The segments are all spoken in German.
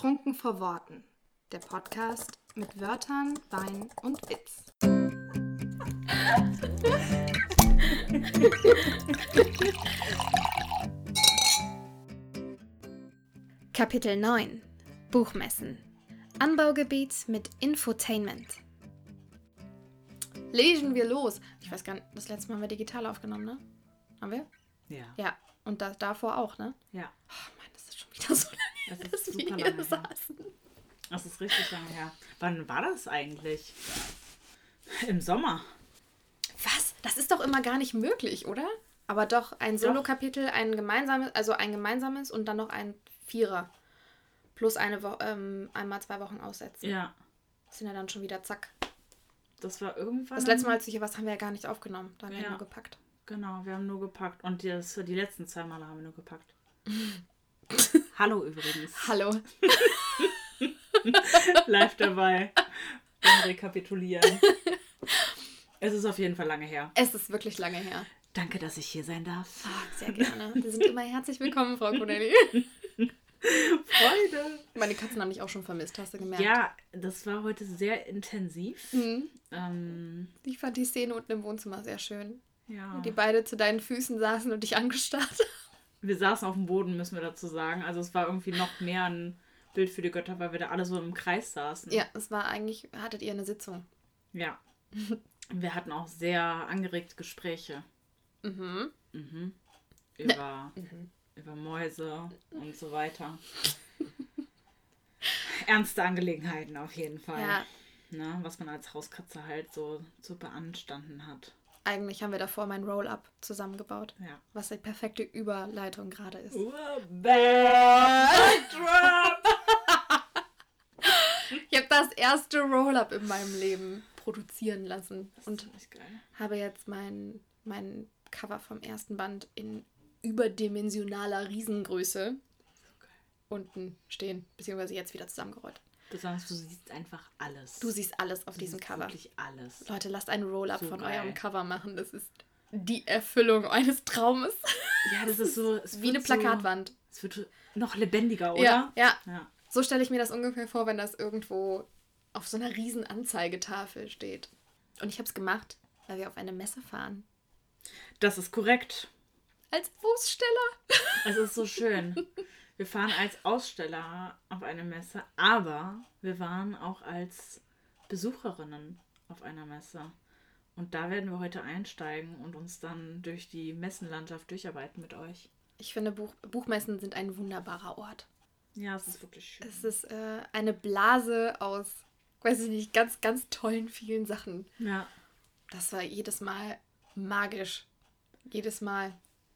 Trunken vor Worten. Der Podcast mit Wörtern, Wein und Witz. Kapitel 9 Buchmessen Anbaugebiet mit Infotainment Lesen wir los. Ich weiß gar nicht, das letzte Mal haben wir digital aufgenommen, ne? Haben wir? Ja. Ja. Und da, davor auch, ne? Ja. Oh Mann, das ist schon wieder so lange, Das ist dass wir hier her. saßen. Das ist richtig lange her. Wann war das eigentlich? Im Sommer. Was? Das ist doch immer gar nicht möglich, oder? Aber doch, ein. Solo-Kapitel, ein gemeinsames, also ein gemeinsames und dann noch ein Vierer. Plus eine Woche, ähm, einmal zwei Wochen aussetzen. Ja. Das sind ja dann schon wieder zack. Das war irgendwann. Das letzte Mal, als du hier warst, haben wir ja gar nicht aufgenommen. Da haben wir ja Ja. nur gepackt. Genau, wir haben nur gepackt. Und das, die letzten zwei Male haben wir nur gepackt. Hallo übrigens. Hallo. Live dabei. Beim Rekapitulieren. Es ist auf jeden Fall lange her. Es ist wirklich lange her. Danke, dass ich hier sein darf. Ah, sehr gerne. Sie sind immer herzlich willkommen, Frau Connelly. Freude. Meine Katzen haben mich auch schon vermisst, hast du gemerkt? Ja, das war heute sehr intensiv. Mhm. Ähm, Ich fand die Szene unten im Wohnzimmer sehr schön. ja. Die beide zu deinen Füßen saßen und dich angestarrt haben. Wir saßen auf dem Boden, müssen wir dazu sagen. Also es war irgendwie noch mehr ein Bild für die Götter, weil wir da alle so im Kreis saßen. Ja, es war eigentlich, hattet ihr eine Sitzung. Ja. Wir hatten auch sehr angeregte Gespräche. Mhm. Mhm. Über, über Mäuse und so weiter. Ernste Angelegenheiten auf jeden Fall. Ja, Ne, was man als Hauskatze halt so zu beanstanden hat. Eigentlich haben wir davor mein Roll-Up zusammengebaut. Ja. Was die perfekte Überleitung gerade ist. Ich habe das erste Roll-Up in meinem Leben produzieren lassen und habe jetzt mein, mein Cover vom ersten Band in überdimensionaler Riesengröße unten stehen, beziehungsweise jetzt wieder zusammengerollt. Besonders du siehst einfach alles. Du siehst alles auf Du diesem Cover. Wirklich alles. Leute, lasst ein Roll-Up So von geil. eurem Cover machen. Das ist die Erfüllung eines Traumes. Ja, das ist so. Es Wie eine Plakatwand. Es wird noch lebendiger, oder? Ja, ja. Ja. So stelle ich mir das ungefähr vor, wenn das irgendwo auf so einer riesen Anzeigetafel steht. Und ich habe es gemacht, weil wir auf eine Messe fahren. Das ist korrekt. Als Aussteller. Es ist so schön. Wir fahren als Aussteller auf eine Messe, aber wir waren auch als Besucherinnen auf einer Messe. Und da werden wir heute einsteigen und uns dann durch die Messenlandschaft durcharbeiten mit euch. Ich finde, Buch, Buchmessen sind ein wunderbarer Ort. Ja, es ist wirklich schön. Es ist äh, eine Blase aus, weiß ich nicht, ganz, ganz tollen vielen Sachen. Ja. Das war jedes Mal magisch. Jedes Mal.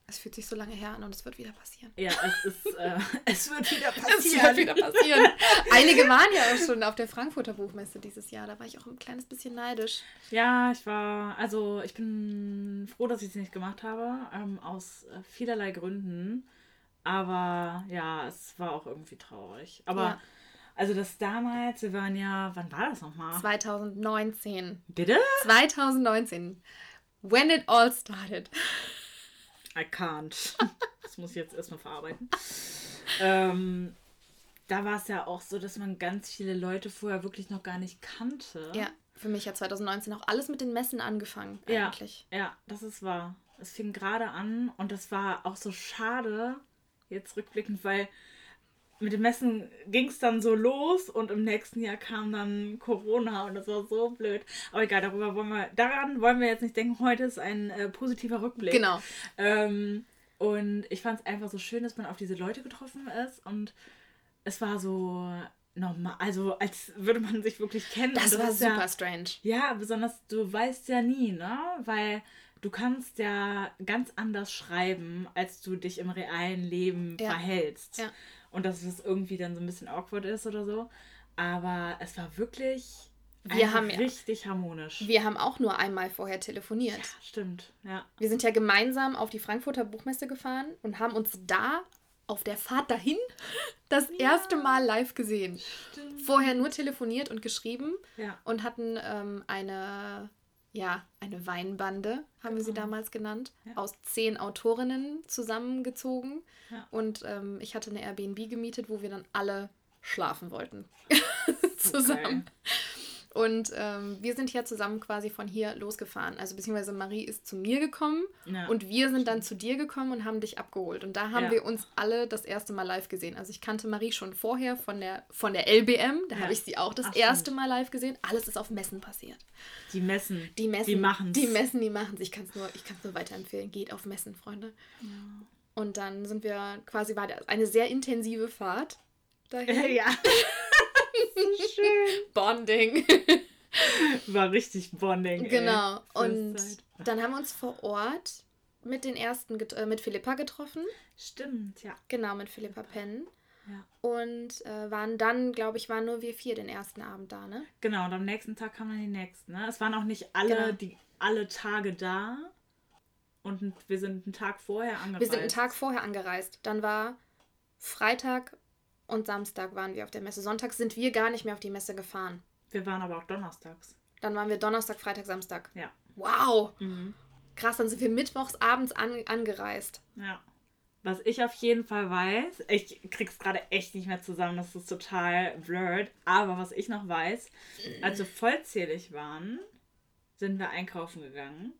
Es fühlt sich so lange her an und es wird wieder passieren. Ja, es ist, äh, es wird wieder Es wird passieren. wieder passieren. Einige waren ja auch schon auf der Frankfurter Buchmesse dieses Jahr. Da war ich auch ein kleines bisschen neidisch. Ja, ich war, also ich bin froh, dass ich es nicht gemacht habe, ähm, aus äh, vielerlei Gründen. Aber ja, es war auch irgendwie traurig. Aber Ja. also das damals, wir waren ja, wann war das nochmal? 2019. Bitte? 2019. When it all started. I can't. Das muss ich jetzt erstmal verarbeiten. Ähm, da war es ja auch so, dass man ganz viele Leute vorher wirklich noch gar nicht kannte. Ja, für mich hat 2019 auch alles mit den Messen angefangen, Ja, eigentlich. ja, das ist wahr. Es fing gerade an und das war auch so schade, jetzt rückblickend, weil mit dem Messen ging es dann so los und im nächsten Jahr kam dann Corona und das war so blöd. Aber egal, darüber wollen wir, daran wollen wir jetzt nicht denken. Heute ist ein äh, positiver Rückblick. Genau. Ähm, und ich fand es einfach so schön, dass man auf diese Leute getroffen ist und es war so normal, also als würde man sich wirklich kennen. Das und war ist ja- super strange. ja, besonders du weißt ja nie, ne? Weil du kannst ja ganz anders schreiben, als du dich im realen Leben Ja. verhältst. Ja. Und dass es irgendwie dann so ein bisschen awkward ist oder so. Aber es war wirklich Wir haben ja- richtig harmonisch. Wir haben auch nur einmal vorher telefoniert. ja, stimmt. Ja. Wir sind ja gemeinsam auf die Frankfurter Buchmesse gefahren und haben uns da auf der Fahrt dahin das erste Mal live gesehen. Stimmt. Vorher nur telefoniert und geschrieben Ja. und hatten ähm, eine, ja, eine Weinbande, haben wir sie Genau. damals genannt, Ja. aus zehn Autorinnen zusammengezogen. Ja. Und ähm, ich hatte eine Airbnb gemietet, wo wir dann alle schlafen wollten. zusammen. Und ähm, wir sind ja zusammen quasi von hier losgefahren. Also beziehungsweise Marie ist zu mir gekommen ja. und wir sind dann zu dir gekommen und haben dich abgeholt. Und da haben ja. wir uns alle das erste Mal live gesehen. Also ich kannte Marie schon vorher von der, von der LBM. Da ja. habe ich sie auch das Ach, erste Mal live gesehen. Alles ist auf Messen passiert. Die Messen. Die Messen. Die machen Die Messen, die machen Ich kann es nur, nur weiterempfehlen. Geht auf Messen, Freunde. Und dann sind wir quasi, war eine sehr intensive Fahrt dahin. Ja. so schön. Bonding. War richtig Bonding. Genau. Ey. Und dann haben wir uns vor Ort mit den ersten, äh, mit Philippa getroffen. Stimmt, ja. Genau, mit Philippa Penn. Ja. Und äh, waren dann, glaube ich, waren nur wir vier den ersten Abend da, ne? Genau, und am nächsten Tag kamen dann die nächsten, ne? Es waren auch nicht alle, genau. die alle Tage da. Und wir sind einen Tag vorher angereist. Wir sind einen Tag vorher angereist. Dann war Freitag und Samstag waren wir auf der Messe. Sonntag sind wir gar nicht mehr auf die Messe gefahren. Wir waren aber auch donnerstags. Dann waren wir Donnerstag, Freitag, Samstag. Ja. Wow. Mhm. Krass, dann sind wir mittwochs abends an, angereist. Ja. Was ich auf jeden Fall weiß, ich krieg's gerade echt nicht mehr zusammen, das ist total blurred, aber was ich noch weiß, als wir vollzählig waren, sind wir einkaufen gegangen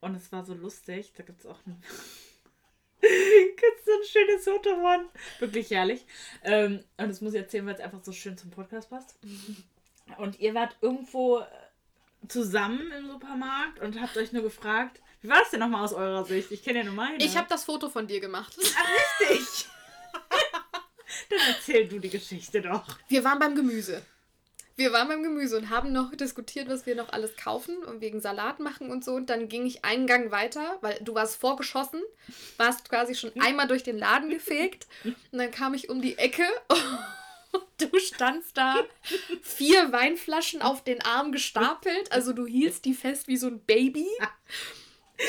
und es war so lustig, da gibt's auch ein Gibt so ein schönes Foto von. Wirklich herrlich. Ähm, und das muss ich erzählen, weil es einfach so schön zum Podcast passt. Und ihr wart irgendwo zusammen im Supermarkt und habt euch nur gefragt, wie war das denn nochmal aus eurer Sicht? Ich kenne ja nur meine. Ich habe das Foto von dir gemacht. Ach, richtig. Dann erzähl du die Geschichte doch. Wir waren beim Gemüse wir waren beim Gemüse und haben noch diskutiert, was wir noch alles kaufen und wegen Salat machen und so. Und dann ging ich einen Gang weiter, weil du warst vorgeschossen, warst quasi schon einmal durch den Laden gefegt. Und dann kam ich um die Ecke und du standst da, vier Weinflaschen auf den Arm gestapelt. Also du hielst die fest wie so ein Baby.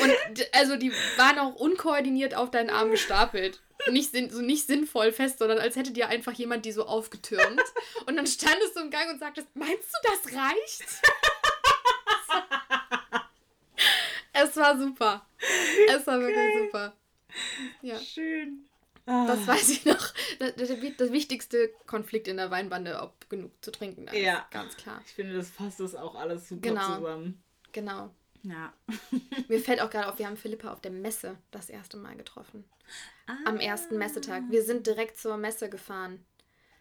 Und also die waren auch unkoordiniert auf deinen Arm gestapelt nicht, so nicht sinnvoll fest, sondern als hätte dir einfach jemand die so aufgetürmt. Und dann standest du im Gang und sagtest, meinst du, das reicht? es war super. Es war wirklich okay. super. Ja. Schön. Das ah. weiß ich noch. Das, das, das, wichtigste Konflikt in der Weinbande, ob genug zu trinken ist. Ja. Ganz klar. Ich finde, das fasst das auch alles super genau. zusammen. Genau. Ja. Mir fällt auch gerade auf, wir haben Philippa auf der Messe das erste Mal getroffen. Ah. Am ersten Messetag. Wir sind direkt zur Messe gefahren,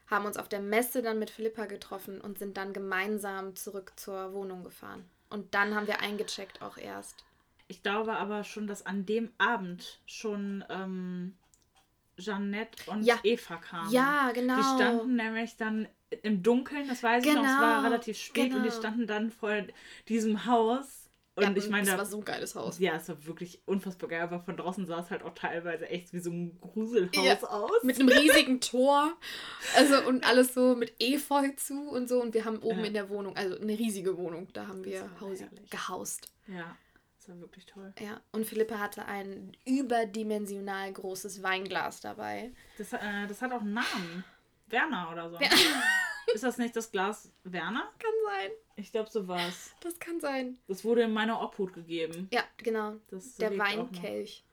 haben uns auf der Messe dann mit Philippa getroffen und sind dann gemeinsam zurück zur Wohnung gefahren. Und dann haben wir eingecheckt auch erst. Ich glaube aber schon, dass an dem Abend schon ähm, Jeannette und ja. Eva kamen. Ja, genau. Die standen nämlich dann im Dunkeln, das weiß genau. ich noch, es war genau. relativ spät genau. und die genau. standen dann vor diesem Haus und ja, ich meine, das war so ein geiles Haus. Ja, es war wirklich unfassbar geil, aber von draußen sah es halt auch teilweise echt wie so ein Gruselhaus ja, aus. Mit einem riesigen Tor. Also und alles so mit Efeu zu und so. Und wir haben oben ja. in der Wohnung, also eine riesige Wohnung, da haben wir gehaust. Ja, das war wirklich toll. Ja, und Philippa hatte ein überdimensional großes Weinglas dabei. Das, äh, das hat auch einen Namen. Werner oder so. Ja. Ist das nicht das Glas Werner? Kann sein. Ich glaube, so war es. Das kann sein. Das wurde in meiner Obhut gegeben. Ja, genau. Das Der Weinkelch.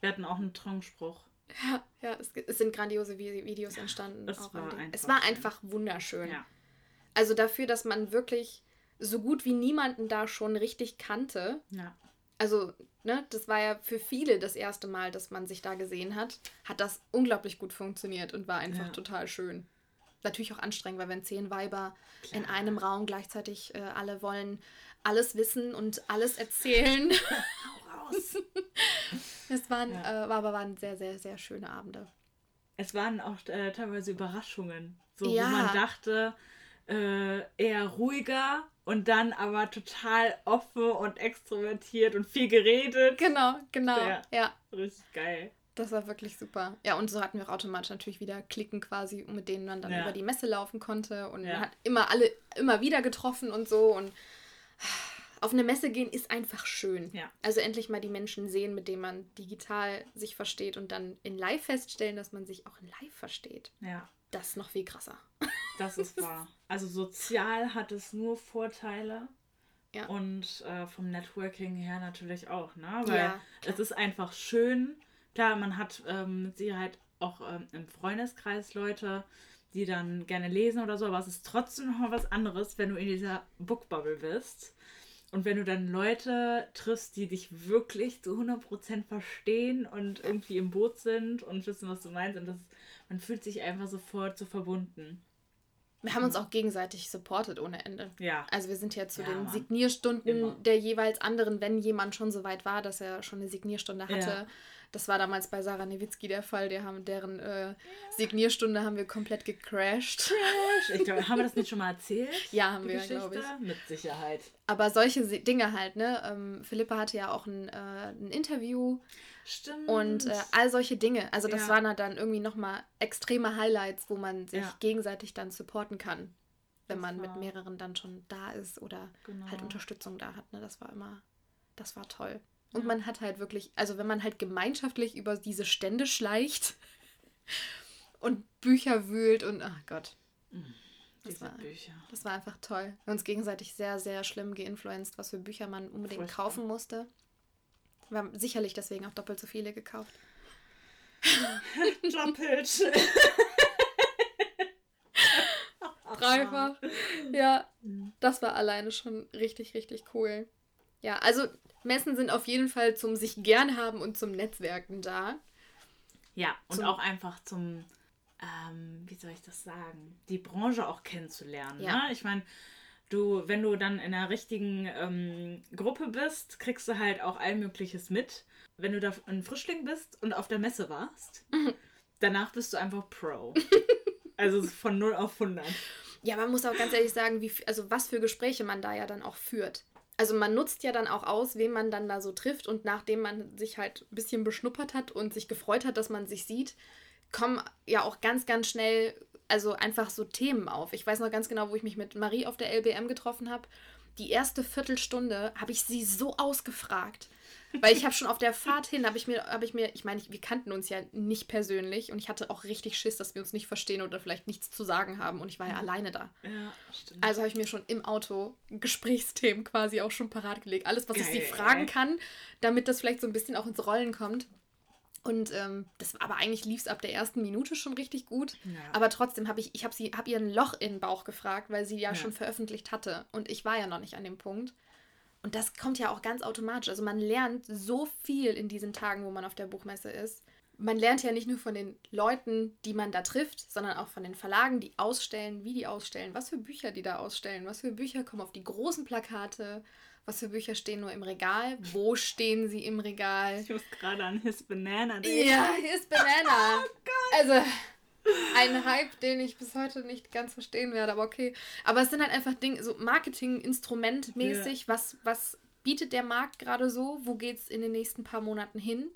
Wir hatten auch einen Traumpspruch. Ja, ja es, es, sind grandiose Videos entstanden. Es, war, einfach es war einfach wunderschön. Ja. Also dafür, dass man wirklich so gut wie niemanden da schon richtig kannte. Ja. Also, ne, das war ja für viele das erste Mal, dass man sich da gesehen hat. Hat das unglaublich gut funktioniert und war einfach ja. total schön natürlich auch anstrengend, weil wenn zehn Weiber Klar. in einem Raum gleichzeitig äh, alle wollen alles wissen und alles erzählen. Raus. es waren, ja. äh, war, aber waren sehr, sehr, sehr schöne Abende. Es waren auch äh, teilweise Überraschungen, so ja. wo man dachte, äh, eher ruhiger und dann aber total offen und extrovertiert und viel geredet. Genau, genau. Ja. ja. Richtig geil. Das war wirklich super. Ja, und so hatten wir auch automatisch natürlich wieder Klicken quasi, mit denen man dann ja. über die Messe laufen konnte. Und ja. man hat immer alle immer wieder getroffen und so. Und auf eine Messe gehen ist einfach schön. Ja. Also endlich mal die Menschen sehen, mit denen man digital sich versteht und dann in live feststellen, dass man sich auch in live versteht. Ja. Das ist noch viel krasser. Das ist wahr. Also sozial hat es nur Vorteile. Ja. Und äh, vom Networking her natürlich auch, ne? Weil ja, es ist einfach schön, Klar, man hat ähm, mit Sicherheit auch ähm, im Freundeskreis Leute, die dann gerne lesen oder so, aber es ist trotzdem noch mal was anderes, wenn du in dieser Bookbubble bist. Und wenn du dann Leute triffst, die dich wirklich zu 100% verstehen und irgendwie im Boot sind und wissen, was du meinst, und das, man fühlt sich einfach sofort so verbunden. Wir haben uns auch gegenseitig supportet ohne Ende. Ja. Also wir sind ja zu Ja, den Mann. Signierstunden Immer. der jeweils anderen, wenn jemand schon so weit war, dass er schon eine Signierstunde hatte. Ja. Das war damals bei Sarah Nowitzki der Fall. Die haben, deren äh, Signierstunde haben wir komplett gecrashed. Ich glaube, haben wir das nicht schon mal erzählt? Ja, haben wir, glaube ich. Mit Sicherheit. Aber solche Dinge halt, ne? Ähm, Philippa hatte ja auch ein, äh, ein Interview Stimmt. und äh, all solche Dinge. Also das Ja. waren dann irgendwie nochmal extreme Highlights, wo man sich Ja. gegenseitig dann supporten kann, wenn man mit mehreren dann schon da ist oder Genau. halt Unterstützung da hat. Ne? Das war immer, das war toll. Und Ja. man hat halt wirklich, also wenn man halt gemeinschaftlich über diese Stände schleicht und Bücher wühlt und, ach Gott, das Diese war, das war einfach toll. Wir haben uns gegenseitig sehr, sehr schlimm geinfluenced, was für Bücher man unbedingt Furchtbar. kaufen musste. Wir haben sicherlich deswegen auch doppelt so viele gekauft. Doppelt. Dreifach. Ja, das war alleine schon richtig, richtig cool. Ja, also Messen sind auf jeden Fall zum sich gern haben und zum Netzwerken da. Ja, und Zum- auch einfach zum, ähm, wie soll ich das sagen, die Branche auch kennenzulernen. Ja. Ne? Ich meine, du, wenn du dann in einer richtigen ähm, Gruppe bist, kriegst du halt auch all Mögliches mit. Wenn du da ein Frischling bist und auf der Messe warst, danach bist du einfach Pro. also von 0 auf 100. Ja, man muss auch ganz ehrlich sagen, wie, also was für Gespräche man da ja dann auch führt. Also man nutzt ja dann auch aus, wen man dann da so trifft und nachdem man sich halt ein bisschen beschnuppert hat und sich gefreut hat, dass man sich sieht, kommen ja auch ganz, ganz schnell also einfach so Themen auf. Ich weiß noch ganz genau, wo ich mich mit Marie auf der LBM getroffen habe. Die erste Viertelstunde habe ich sie so ausgefragt. Weil ich habe schon auf der Fahrt hin, habe ich mir, habe ich mir, ich meine, wir kannten uns ja nicht persönlich und ich hatte auch richtig Schiss, dass wir uns nicht verstehen oder vielleicht nichts zu sagen haben und ich war ja alleine da. Ja, stimmt. Also habe ich mir schon im Auto Gesprächsthemen quasi auch schon parat gelegt. Alles, was ich sie Geil. fragen kann, damit das vielleicht so ein bisschen auch ins Rollen kommt. Und ähm, das, aber eigentlich lief es ab der ersten Minute schon richtig gut. Ja. Aber trotzdem habe ich, ich habe sie, habe ihr ein Loch in den Bauch gefragt, weil sie ja, Ja. schon veröffentlicht hatte. Und ich war ja noch nicht an dem Punkt. Und das kommt ja auch ganz automatisch. Also man lernt so viel in diesen Tagen, wo man auf der Buchmesse ist. Man lernt ja nicht nur von den Leuten, die man da trifft, sondern auch von den Verlagen, die ausstellen, wie die ausstellen, was für Bücher die da ausstellen, was für Bücher kommen auf die großen Plakate, was für Bücher stehen nur im Regal, wo stehen sie im Regal. ich muss gerade an His Banana denken. Ja, ist Banana. Also, ein Hype, den ich bis heute nicht ganz verstehen werde, aber okay. Aber es sind halt einfach Dinge, so Marketing-Instrument-mäßig. Was, was bietet der Markt gerade so? Wo geht es in den nächsten paar Monaten hin?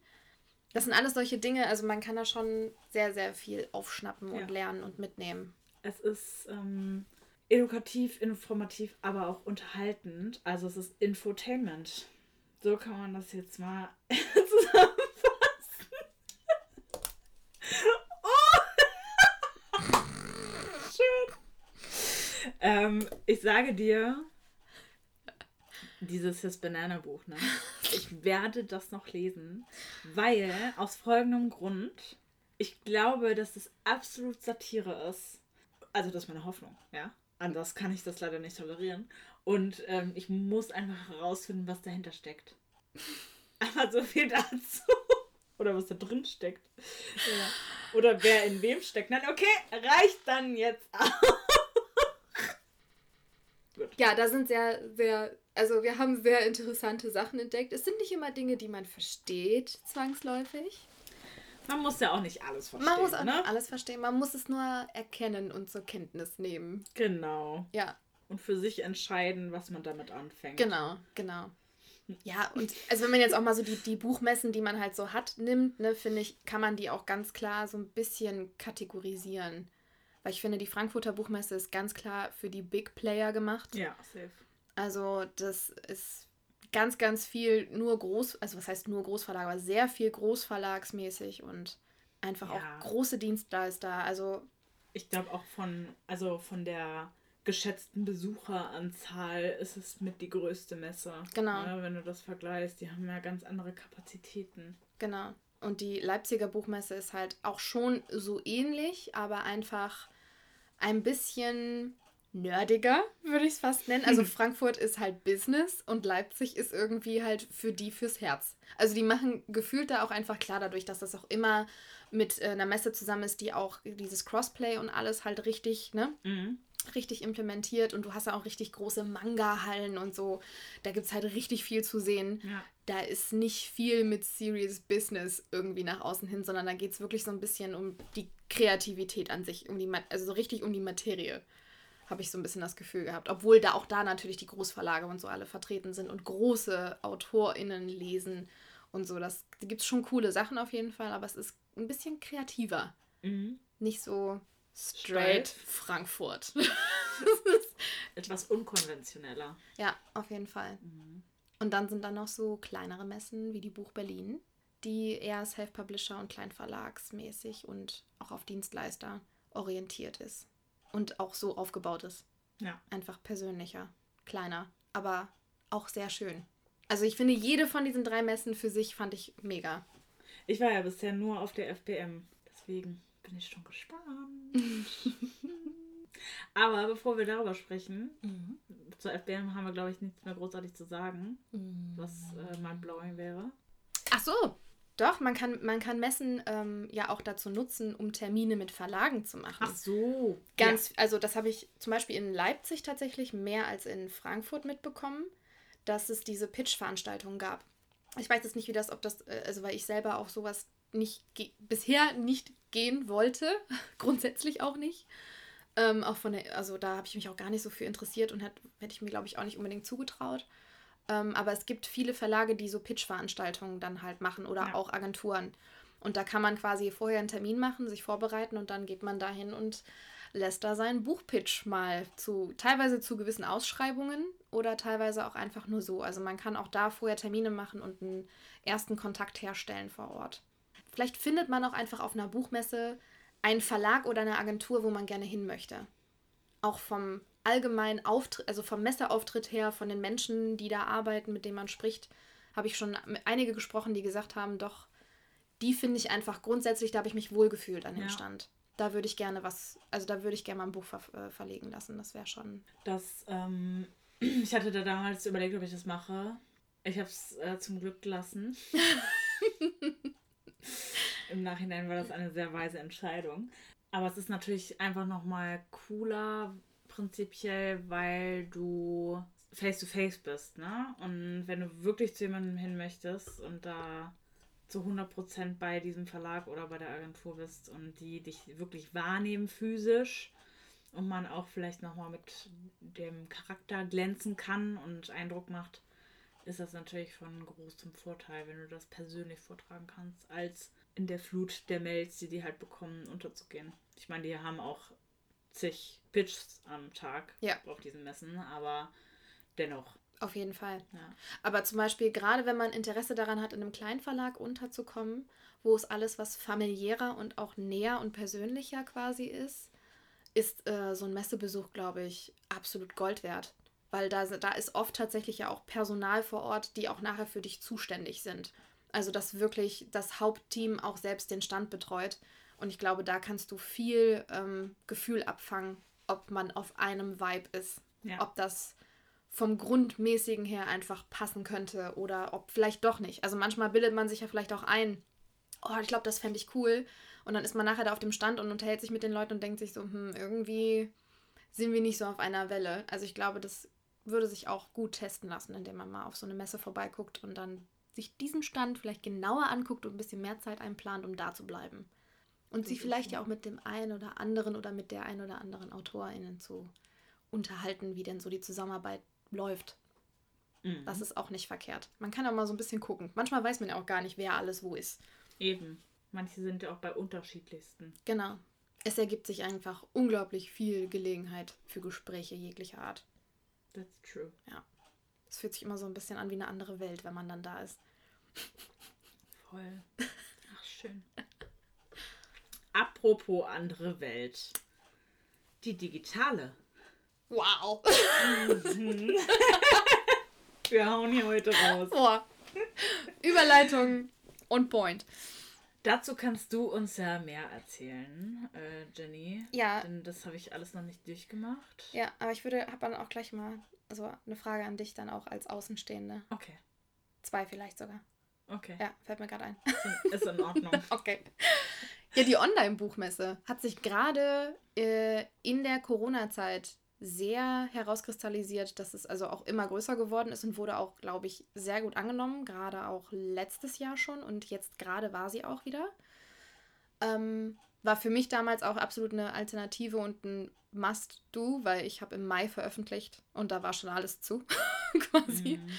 Das sind alles solche Dinge, also man kann da schon sehr, sehr viel aufschnappen Ja. und lernen und mitnehmen. Es ist ähm, edukativ, informativ, aber auch unterhaltend. Also es ist Infotainment. So kann man das jetzt mal zusammenfassen. oh! Schön. Ähm, ich sage dir, dieses His Banana Buch, ne? Ich werde das noch lesen, weil aus folgendem Grund, ich glaube, dass es absolut Satire ist. Also das ist meine Hoffnung, ja. Anders kann ich das leider nicht tolerieren. Und ähm, ich muss einfach herausfinden, was dahinter steckt. Aber so viel dazu. Oder was da drin steckt. Ja. Oder wer in wem steckt. Nein, okay, reicht dann jetzt auch. Ja, da sind sehr, sehr, also wir haben sehr interessante Sachen entdeckt. Es sind nicht immer Dinge, die man versteht, zwangsläufig. Man muss ja auch nicht alles verstehen. Man muss auch ne? nicht alles verstehen, man muss es nur erkennen und zur Kenntnis nehmen. Genau. Ja, Und für sich entscheiden, was man damit anfängt. genau, genau. Ja, und also wenn man jetzt auch mal so die, die Buchmessen, die man halt so hat, nimmt, ne, finde ich, kann man die auch ganz klar so ein bisschen kategorisieren. Weil ich finde, die Frankfurter Buchmesse ist ganz klar für die Big Player gemacht. Ja, safe. Also das ist ganz, ganz viel nur Groß, also was heißt nur Großverlag, aber sehr viel Großverlagsmäßig und einfach Ja. auch große Dienstleister. Also Ich glaube auch von, also von der geschätzten Besucheranzahl ist es mit die größte Messe. Genau. Ne, wenn du das vergleichst, die haben ja ganz andere Kapazitäten. genau. Und die Leipziger Buchmesse ist halt auch schon so ähnlich, aber einfach ein bisschen nerdiger, würde ich es fast nennen. Also Frankfurt ist halt Business und Leipzig ist irgendwie halt für die fürs Herz. Also die machen gefühlt da auch einfach klar dadurch, dass das auch immer mit äh, einer Messe zusammen ist, die auch dieses Crossplay und alles halt richtig, ne? Mhm. Richtig implementiert und du hast ja auch richtig große Manga-Hallen und so. Da gibt es halt richtig viel zu sehen. Ja. Da ist nicht viel mit Serious Business irgendwie nach außen hin, sondern da geht es wirklich so ein bisschen um die Kreativität an sich, um die, also so richtig um die Materie habe ich so ein bisschen das Gefühl gehabt. Obwohl da auch da natürlich die Großverlage und so alle vertreten sind und große AutorInnen lesen und so. Das gibt es schon coole Sachen auf jeden Fall, aber es ist ein bisschen kreativer. Mhm. Nicht so straight, straight. Frankfurt. Etwas unkonventioneller. Ja, auf jeden Fall. Mhm. Und dann sind da noch so kleinere Messen wie die Buch Berlin, die eher Self-Publisher und Kleinverlagsmäßig und auch auf Dienstleister orientiert ist und auch so aufgebaut ist. Ja. Einfach persönlicher, kleiner, aber auch sehr schön. Also ich finde, jede von diesen drei Messen für sich fand ich mega. Ich war ja bisher nur auf der FBM, deswegen bin ich schon gespannt. aber bevor wir darüber sprechen, mhm. Zur FBM haben wir, glaube ich, nichts mehr großartig zu sagen, mhm. was äh, mein Blowing wäre. Ach so, doch, man kann, man kann Messen ähm, ja auch dazu nutzen, um Termine mit Verlagen zu machen. Ach so. Ganz, ja. also das habe ich zum Beispiel in Leipzig tatsächlich mehr als in Frankfurt mitbekommen, dass es diese Pitch-Veranstaltungen gab. Ich weiß jetzt nicht, wie das, ob das, äh, also weil ich selber auch sowas nicht bisher nicht gehen wollte, grundsätzlich auch nicht. Ähm, auch von der, also da habe ich mich auch gar nicht so für interessiert und hätte ich mir, glaube ich, auch nicht unbedingt zugetraut. Ähm, aber es gibt viele Verlage, die so Pitch-Veranstaltungen dann halt machen oder ja. auch Agenturen. Und da kann man quasi vorher einen Termin machen, sich vorbereiten und dann geht man dahin und lässt da seinen Buchpitch mal zu, teilweise zu gewissen Ausschreibungen oder teilweise auch einfach nur so. Also man kann auch da vorher Termine machen und einen ersten Kontakt herstellen vor Ort. Vielleicht findet man auch einfach auf einer Buchmesse einen Verlag oder eine Agentur, wo man gerne hin möchte. Auch vom allgemein Auftritt, also vom Messeauftritt her, von den Menschen, die da arbeiten, mit denen man spricht, habe ich schon einige gesprochen, die gesagt haben, doch, die finde ich einfach grundsätzlich, da habe ich mich wohlgefühlt an dem ja. Stand. Da würde ich gerne was, also da würde ich gerne mal ein Buch ver äh, verlegen lassen. Das wäre schon. Das, ähm, ich hatte da damals überlegt, ob ich das mache. Ich habe es äh, zum Glück gelassen. Im Nachhinein war das eine sehr weise Entscheidung. Aber es ist natürlich einfach nochmal cooler, prinzipiell, weil du face to face bist, ne? Und wenn du wirklich zu jemandem hin möchtest und da zu 100% bei diesem Verlag oder bei der Agentur bist und die dich wirklich wahrnehmen physisch und man auch vielleicht nochmal mit dem Charakter glänzen kann und Eindruck macht, ist das natürlich von großem Vorteil, wenn du das persönlich vortragen kannst, als in der Flut der Mails, die die halt bekommen, unterzugehen. Ich meine, die haben auch zig Pitches am Tag ja. auf diesen Messen, aber dennoch. Auf jeden Fall. Ja. Aber zum Beispiel, gerade wenn man Interesse daran hat, in einem Kleinverlag unterzukommen, wo es alles was familiärer und auch näher und persönlicher quasi ist, ist äh, so ein Messebesuch, glaube ich, absolut Gold wert. Weil da, da ist oft tatsächlich ja auch Personal vor Ort, die auch nachher für dich zuständig sind. Also dass wirklich das Hauptteam auch selbst den Stand betreut. Und ich glaube, da kannst du viel ähm, Gefühl abfangen, ob man auf einem Vibe ist. Ja. Ob das vom Grundmäßigen her einfach passen könnte oder ob vielleicht doch nicht. Also manchmal bildet man sich ja vielleicht auch ein, oh, ich glaube, das fände ich cool. Und dann ist man nachher da auf dem Stand und unterhält sich mit den Leuten und denkt sich so, hm, irgendwie sind wir nicht so auf einer Welle. Also ich glaube, das würde sich auch gut testen lassen, indem man mal auf so eine Messe vorbeiguckt und dann sich diesen Stand vielleicht genauer anguckt und ein bisschen mehr Zeit einplant, um da zu bleiben. Und sich vielleicht ja auch mit dem einen oder anderen oder mit der einen oder anderen AutorInnen zu unterhalten, wie denn so die Zusammenarbeit läuft. Mhm. Das ist auch nicht verkehrt. Man kann auch mal so ein bisschen gucken. Manchmal weiß man ja auch gar nicht, wer alles wo ist. Eben. Manche sind ja auch bei unterschiedlichsten. Genau. Es ergibt sich einfach unglaublich viel Gelegenheit für Gespräche jeglicher Art. That's true. Ja. Es fühlt sich immer so ein bisschen an wie eine andere Welt, wenn man dann da ist. Voll. Ach, schön. Apropos andere Welt. Die digitale. Wow. Mhm. Wir hauen hier heute raus. Boah. Überleitung on point. Dazu kannst du uns ja mehr erzählen, äh, Jenny. Ja. Denn das habe ich alles noch nicht durchgemacht. Ja, aber ich würde, habe dann auch gleich mal so eine Frage an dich dann auch als Außenstehende. Okay. Zwei vielleicht sogar. Okay. Ja, fällt mir gerade ein. Ist in Ordnung. okay. Ja, die Online-Buchmesse hat sich gerade äh, in der Corona-Zeit sehr herauskristallisiert, dass es also auch immer größer geworden ist und wurde auch, glaube ich, sehr gut angenommen, gerade auch letztes Jahr schon und jetzt gerade war sie auch wieder. Ähm, war für mich damals auch absolut eine Alternative und ein Must-Do, weil ich habe im Mai veröffentlicht und da war schon alles zu, quasi. Mhm.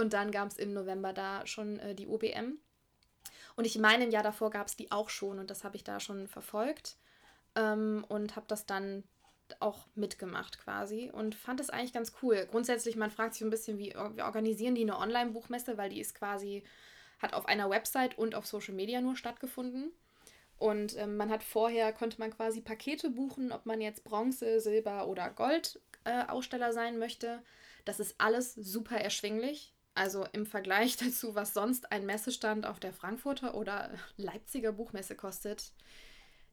Und dann gab es im November da schon äh, die OBM. Und ich meine, im Jahr davor gab es die auch schon und das habe ich da schon verfolgt ähm, und habe das dann auch mitgemacht quasi und fand es eigentlich ganz cool. Grundsätzlich, man fragt sich ein bisschen, wie, wie organisieren die eine Online-Buchmesse, weil die ist quasi, hat auf einer Website und auf Social Media nur stattgefunden. Und ähm, man hat vorher, konnte man quasi Pakete buchen, ob man jetzt Bronze, Silber oder Gold äh, Aussteller sein möchte. Das ist alles super erschwinglich. Also im Vergleich dazu, was sonst ein Messestand auf der Frankfurter oder Leipziger Buchmesse kostet,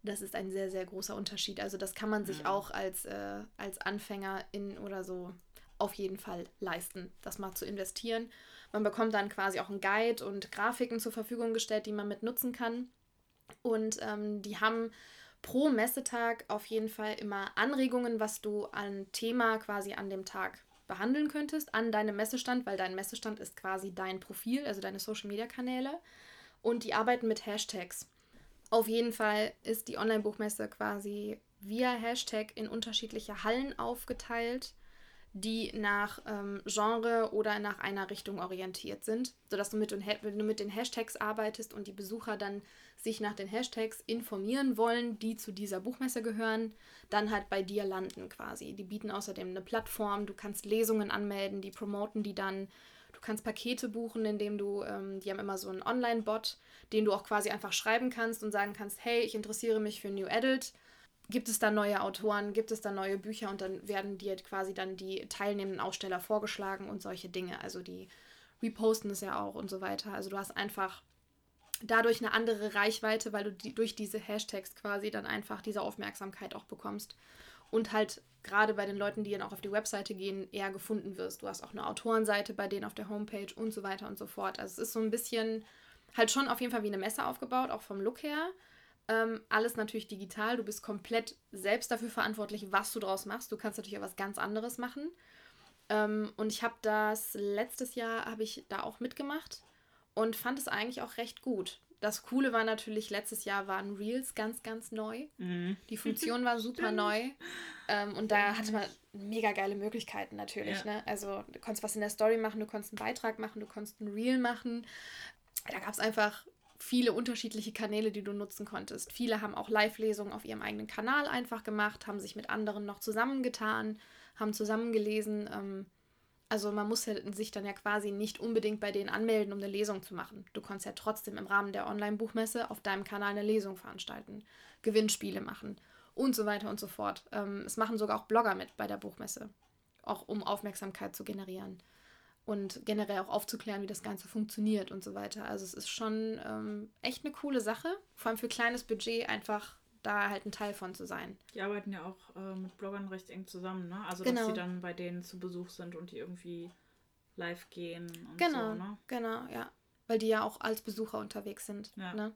das ist ein sehr, sehr großer Unterschied. Also das kann man sich mhm. auch als, äh, als Anfängerin oder so auf jeden Fall leisten, das mal zu investieren. Man bekommt dann quasi auch einen Guide und Grafiken zur Verfügung gestellt, die man mit nutzen kann. Und ähm, die haben pro Messetag auf jeden Fall immer Anregungen, was du an Thema quasi an dem Tag behandeln könntest, an deinem Messestand, weil dein Messestand ist quasi dein Profil, also deine Social-Media-Kanäle. Und die arbeiten mit Hashtags. Auf jeden Fall ist die Online-Buchmesse quasi via Hashtag in unterschiedliche Hallen aufgeteilt, die nach ähm, Genre oder nach einer Richtung orientiert sind, sodass du mit, wenn du mit den Hashtags arbeitest und die Besucher dann sich nach den Hashtags informieren wollen, die zu dieser Buchmesse gehören, dann halt bei dir landen quasi. Die bieten außerdem eine Plattform, du kannst Lesungen anmelden, die promoten die dann kannst Pakete buchen, indem du, ähm, die haben immer so einen Online-Bot, den du auch quasi einfach schreiben kannst und sagen kannst, hey, ich interessiere mich für New Adult. Gibt es da neue Autoren, gibt es da neue Bücher und dann werden dir quasi dann die teilnehmenden Aussteller vorgeschlagen und solche Dinge. Also die reposten es ja auch und so weiter. Also du hast einfach dadurch eine andere Reichweite, weil du die, durch diese Hashtags quasi dann einfach diese Aufmerksamkeit auch bekommst und halt gerade bei den Leuten, die dann auch auf die Webseite gehen, eher gefunden wirst. Du hast auch eine Autorenseite bei denen auf der Homepage und so weiter und so fort. Also es ist so ein bisschen halt schon auf jeden Fall wie eine Messe aufgebaut, auch vom Look her. Ähm, alles natürlich digital. Du bist komplett selbst dafür verantwortlich, was du draus machst. Du kannst natürlich auch was ganz anderes machen. Ähm, und ich habe das letztes Jahr habe ich da auch mitgemacht und fand es eigentlich auch recht gut. Das Coole war natürlich, letztes Jahr waren Reels ganz, ganz neu. Mhm. Die Funktion war super neu. Ähm, und da hatte man mega geile Möglichkeiten natürlich. Ja. Ne? Also du konntest was in der Story machen, du konntest einen Beitrag machen, du konntest ein Reel machen. Da gab es einfach viele unterschiedliche Kanäle, die du nutzen konntest. Viele haben auch Live-Lesungen auf ihrem eigenen Kanal einfach gemacht, haben sich mit anderen noch zusammengetan, haben zusammengelesen. Ähm, also man muss sich dann ja quasi nicht unbedingt bei denen anmelden, um eine Lesung zu machen. Du kannst ja trotzdem im Rahmen der Online-Buchmesse auf deinem Kanal eine Lesung veranstalten, Gewinnspiele machen und so weiter und so fort. Ähm, es machen sogar auch Blogger mit bei der Buchmesse, auch um Aufmerksamkeit zu generieren und generell auch aufzuklären, wie das Ganze funktioniert und so weiter. Also es ist schon ähm, echt eine coole Sache, vor allem für kleines Budget einfach da halt ein Teil von zu sein. Die arbeiten ja auch äh, mit Bloggern recht eng zusammen, ne? Also genau. dass sie dann bei denen zu Besuch sind und die irgendwie live gehen und genau, so, ne? Genau, ja. Weil die ja auch als Besucher unterwegs sind. Ja. Ne?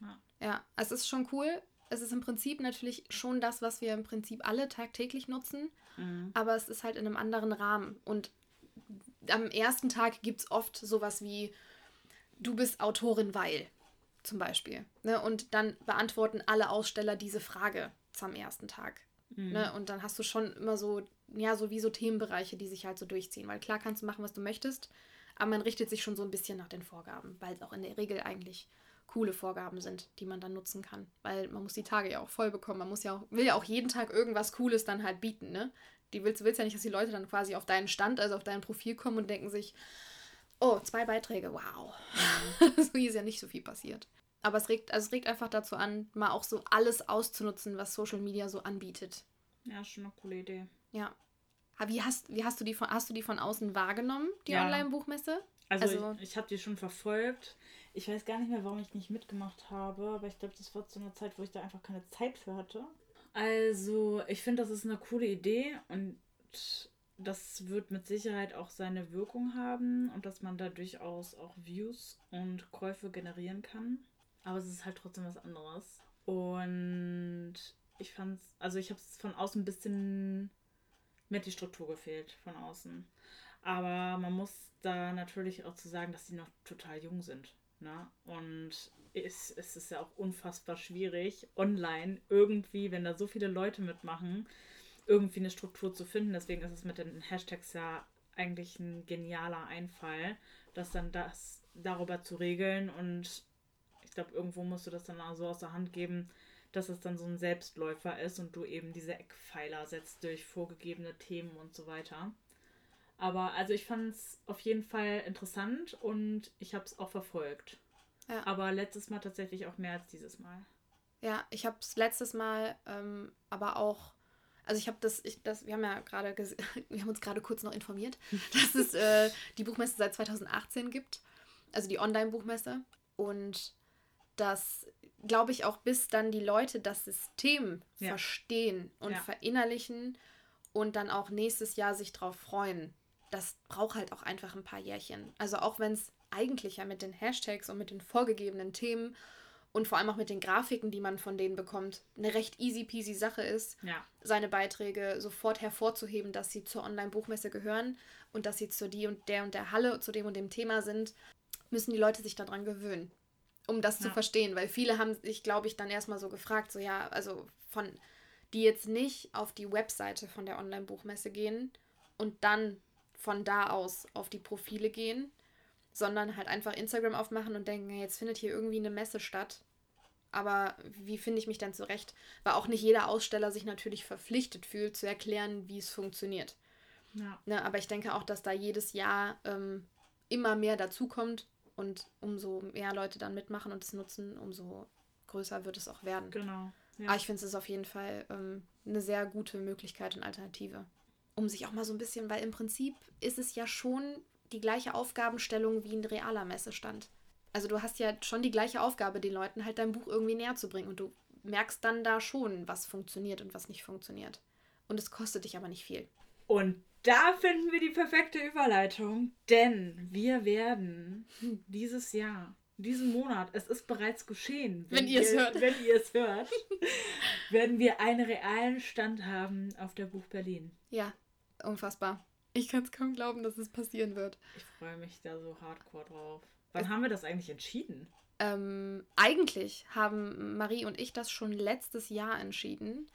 Ja. ja, es ist schon cool. Es ist im Prinzip natürlich schon das, was wir im Prinzip alle tagtäglich nutzen, mhm. aber es ist halt in einem anderen Rahmen. Und am ersten Tag gibt es oft sowas wie, du bist Autorin, weil zum Beispiel. Ne? Und dann beantworten alle Aussteller diese Frage zum ersten Tag. Mhm. Ne? Und dann hast du schon immer so, ja, so wie so Themenbereiche, die sich halt so durchziehen. Weil klar kannst du machen, was du möchtest, aber man richtet sich schon so ein bisschen nach den Vorgaben, weil es auch in der Regel eigentlich coole Vorgaben sind, die man dann nutzen kann. Weil man muss die Tage ja auch voll bekommen. Man muss ja auch, will ja auch jeden Tag irgendwas Cooles dann halt bieten, ne? Die willst, willst ja nicht, dass die Leute dann quasi auf deinen Stand, also auf dein Profil kommen und denken sich, Oh, zwei Beiträge, wow. Mhm. so hier ist ja nicht so viel passiert. Aber es regt, also es regt einfach dazu an, mal auch so alles auszunutzen, was Social Media so anbietet. Ja, schon eine coole Idee. Ja. Wie hast, wie hast du die von, hast du die von außen wahrgenommen, die ja. Online-Buchmesse? Also, also ich, ich habe die schon verfolgt. Ich weiß gar nicht mehr, warum ich nicht mitgemacht habe, aber ich glaube, das war zu einer Zeit, wo ich da einfach keine Zeit für hatte. Also, ich finde, das ist eine coole Idee und das wird mit Sicherheit auch seine Wirkung haben und dass man da durchaus auch Views und Käufe generieren kann. Aber es ist halt trotzdem was anderes. Und ich fand's, also ich habe es von außen ein bisschen, mir die Struktur gefehlt von außen. Aber man muss da natürlich auch zu sagen, dass sie noch total jung sind. Ne? Und es, es ist ja auch unfassbar schwierig, online irgendwie, wenn da so viele Leute mitmachen, irgendwie eine Struktur zu finden. Deswegen ist es mit den Hashtags ja eigentlich ein genialer Einfall, das dann das darüber zu regeln. Und ich glaube, irgendwo musst du das dann auch so aus der Hand geben, dass es dann so ein Selbstläufer ist und du eben diese Eckpfeiler setzt durch vorgegebene Themen und so weiter. Aber also ich fand es auf jeden Fall interessant und ich habe es auch verfolgt. Ja. Aber letztes Mal tatsächlich auch mehr als dieses Mal. Ja, ich habe es letztes Mal ähm, aber auch, also ich habe das, ich, das, wir haben ja gerade, wir haben uns gerade kurz noch informiert, dass es äh, die Buchmesse seit 2018 gibt, also die Online-Buchmesse und dass, glaube ich, auch bis dann die Leute das System ja. verstehen und ja. verinnerlichen und dann auch nächstes Jahr sich drauf freuen. Das braucht halt auch einfach ein paar Jährchen. Also auch wenn es eigentlich ja mit den Hashtags und mit den vorgegebenen Themen und vor allem auch mit den Grafiken, die man von denen bekommt, eine recht easy peasy Sache ist, ja. seine Beiträge sofort hervorzuheben, dass sie zur Online-Buchmesse gehören und dass sie zu die und der und der Halle, zu dem und dem Thema sind, müssen die Leute sich daran gewöhnen, um das ja. zu verstehen. Weil viele haben sich, glaube ich, dann erstmal so gefragt, so ja, also von, die jetzt nicht auf die Webseite von der Online-Buchmesse gehen und dann von da aus auf die Profile gehen, sondern halt einfach Instagram aufmachen und denken, jetzt findet hier irgendwie eine Messe statt. Aber wie finde ich mich dann zurecht? Weil auch nicht jeder Aussteller sich natürlich verpflichtet fühlt, zu erklären, wie es funktioniert. Ja. Ne, aber ich denke auch, dass da jedes Jahr ähm, immer mehr dazukommt und umso mehr Leute dann mitmachen und es nutzen, umso größer wird es auch werden. Genau. Ja. Aber ich finde es auf jeden Fall ähm, eine sehr gute Möglichkeit und Alternative. Um sich auch mal so ein bisschen, weil im Prinzip ist es ja schon die gleiche Aufgabenstellung wie ein realer Messestand. Also du hast ja schon die gleiche Aufgabe, den Leuten halt dein Buch irgendwie näher zu bringen. Und du merkst dann da schon, was funktioniert und was nicht funktioniert. Und es kostet dich aber nicht viel. Und da finden wir die perfekte Überleitung, denn wir werden dieses Jahr, diesen Monat, es ist bereits geschehen, wenn, wenn ihr es hört, wenn ihr es hört, werden wir einen realen Stand haben auf der Buch Berlin. Ja, unfassbar. Ich kann es kaum glauben, dass es passieren wird. Ich freue mich da so hardcore drauf. Wann es haben wir das eigentlich entschieden? Ähm, eigentlich haben Marie und ich das schon letztes Jahr entschieden.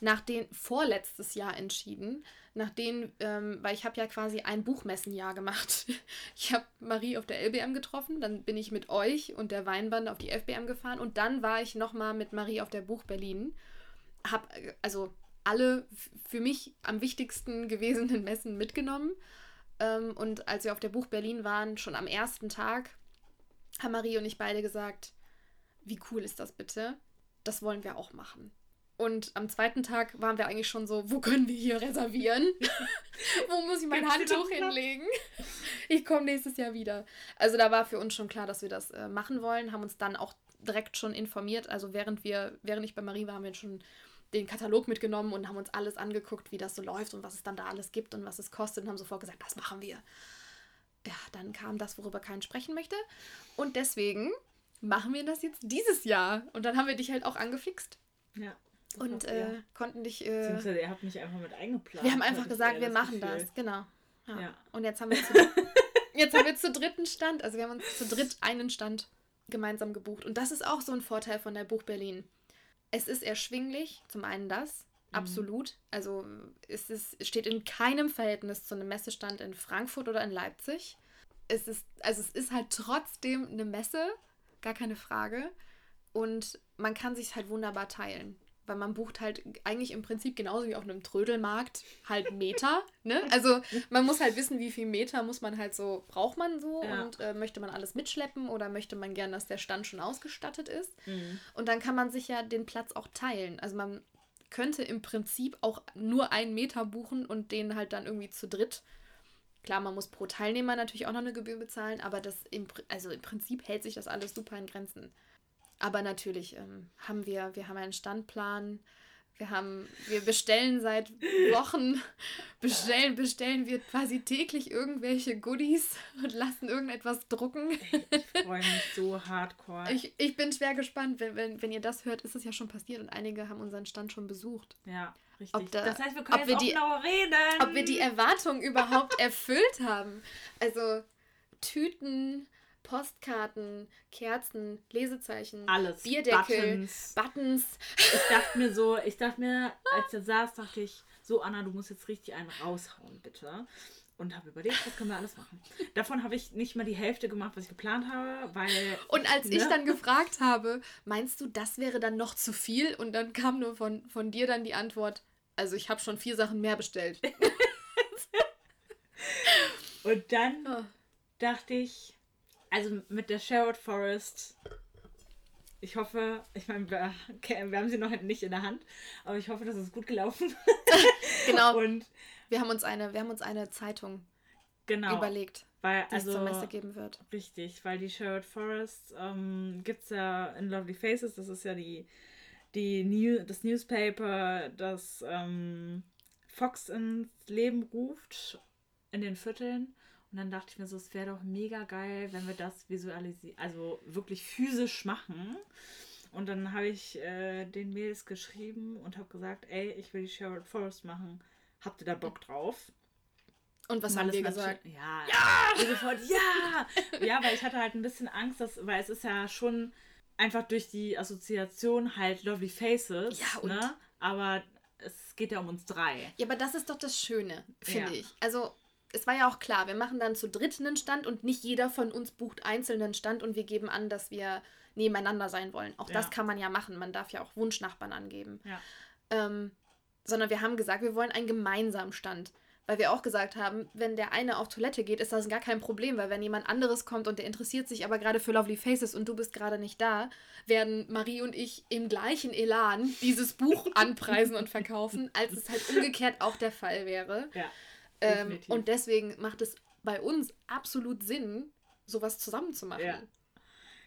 Nach den vorletztes Jahr entschieden, nachdem, ähm, weil ich habe ja quasi ein Buchmessenjahr gemacht. Ich habe Marie auf der LBM getroffen, dann bin ich mit euch und der Weinband auf die FBM gefahren und dann war ich nochmal mit Marie auf der Buch Berlin. Hab, äh, also alle für mich am wichtigsten gewesenen Messen mitgenommen. Ähm, und als wir auf der Buch Berlin waren, schon am ersten Tag, haben Marie und ich beide gesagt, wie cool ist das bitte? Das wollen wir auch machen. Und am zweiten Tag waren wir eigentlich schon so, wo können wir hier reservieren? wo muss ich mein Handtuch hinlegen? ich komme nächstes Jahr wieder. Also da war für uns schon klar, dass wir das äh, machen wollen, haben uns dann auch direkt schon informiert. Also während wir, während ich bei Marie war, haben wir schon den Katalog mitgenommen und haben uns alles angeguckt, wie das so läuft und was es dann da alles gibt und was es kostet und haben sofort gesagt, das machen wir. Ja, dann kam das, worüber keiner sprechen möchte. Und deswegen machen wir das jetzt dieses Jahr. Und dann haben wir dich halt auch angefixt. Ja. Und äh, konnten dich. Äh, Beziehungsweise ihr habt mich einfach mit eingeplant. Wir haben einfach gesagt, wir machen Gefühl. das. Genau. Ja. ja. Und jetzt haben wir zu, jetzt haben wir zu dritten Stand. Also wir haben uns zu dritt einen Stand gemeinsam gebucht. Und das ist auch so ein Vorteil von der Buch Berlin es ist erschwinglich, zum einen das, mhm. absolut. Also es, ist, steht in keinem Verhältnis zu einem Messestand in Frankfurt oder in Leipzig. Es ist, also es ist halt trotzdem eine Messe, gar keine Frage. Und man kann sich halt wunderbar teilen weil man bucht halt eigentlich im Prinzip genauso wie auf einem Trödelmarkt halt Meter. ne? Also man muss halt wissen, wie viel Meter muss man halt so, braucht man so ja. und äh, möchte man alles mitschleppen oder möchte man gern, dass der Stand schon ausgestattet ist. Mhm. Und dann kann man sich ja den Platz auch teilen. Also man könnte im Prinzip auch nur einen Meter buchen und den halt dann irgendwie zu dritt Klar, man muss pro Teilnehmer natürlich auch noch eine Gebühr bezahlen, aber das im, also im Prinzip hält sich das alles super in Grenzen. Aber natürlich ähm, haben wir, wir haben einen Standplan, wir haben, wir bestellen seit Wochen, bestellen, bestellen wir quasi täglich irgendwelche Goodies und lassen irgendetwas drucken. Ich freue mich so hardcore. Ich, ich bin schwer gespannt. Wenn, wenn, wenn ihr das hört, ist es ja schon passiert und einige haben unseren Stand schon besucht. Ja, richtig. Ob da, das heißt, wir können ob jetzt wir die, reden. Ob wir die Erwartung überhaupt erfüllt haben. Also Tüten, Postkarten, Kerzen, Lesezeichen, Alles. Bierdeckel, Buttons. Buttons. Ich dachte mir so, ich dachte mir, als er saß, dachte ich, so Anna, du musst jetzt richtig einen raushauen, bitte. Und habe überlegt, was können wir alles machen. Davon habe ich nicht mal die Hälfte gemacht, was ich geplant habe, weil. Und als ich ne? dann gefragt habe, meinst du, das wäre dann noch zu viel? Und dann kam nur von, von dir dann die Antwort, also ich habe schon vier Sachen mehr bestellt. Und dann Oh. dachte ich, also mit der Sherwood Forest, ich hoffe, ich meine, wir, okay, wir haben sie noch nicht in der Hand, aber ich hoffe, das ist gut gelaufen. Genau. Und Wir haben uns eine, wir haben uns eine Zeitung genau, überlegt, weil die es zur also Messe geben wird. richtig, weil die Sherwood Forest ähm, gibt es ja in Lovely Faces, das ist ja die, die New, das Newspaper, das ähm, Fox ins Leben ruft in den Vierteln. Und dann dachte ich mir so, es wäre doch mega geil, wenn wir das visualisieren, also wirklich physisch machen. Und dann habe ich äh, den Mails geschrieben und habe gesagt, ey, ich will die Sherwood Forest machen. Habt ihr da Bock drauf? Und was haben wir gesagt? Ja, ja! sofort, ja! Ja, weil ich hatte halt ein bisschen Angst, dass, weil es ist ja schon einfach durch die Assoziation halt Lovely Faces, Ja, und- ne? Aber es geht ja um uns drei. Ja, aber das ist doch das Schöne, finde Ja. ich. Also, es war ja auch klar, wir machen dann zu dritt einen Stand und nicht jeder von uns bucht einzelnen Stand und wir geben an, dass wir nebeneinander sein wollen. Auch das Ja. kann man ja machen. Man darf ja auch Wunschnachbarn angeben. Ja. Ähm, sondern wir haben gesagt, wir wollen einen gemeinsamen Stand. Weil wir auch gesagt haben, wenn der eine auf Toilette geht, ist das gar kein Problem, weil wenn jemand anderes kommt und der interessiert sich aber gerade für Lovely Faces und du bist gerade nicht da, werden Marie und ich im gleichen Elan dieses Buch anpreisen und verkaufen, als es halt umgekehrt auch der Fall wäre. Ja. Ähm, und deswegen macht es bei uns absolut Sinn, sowas zusammen zu machen. Ja.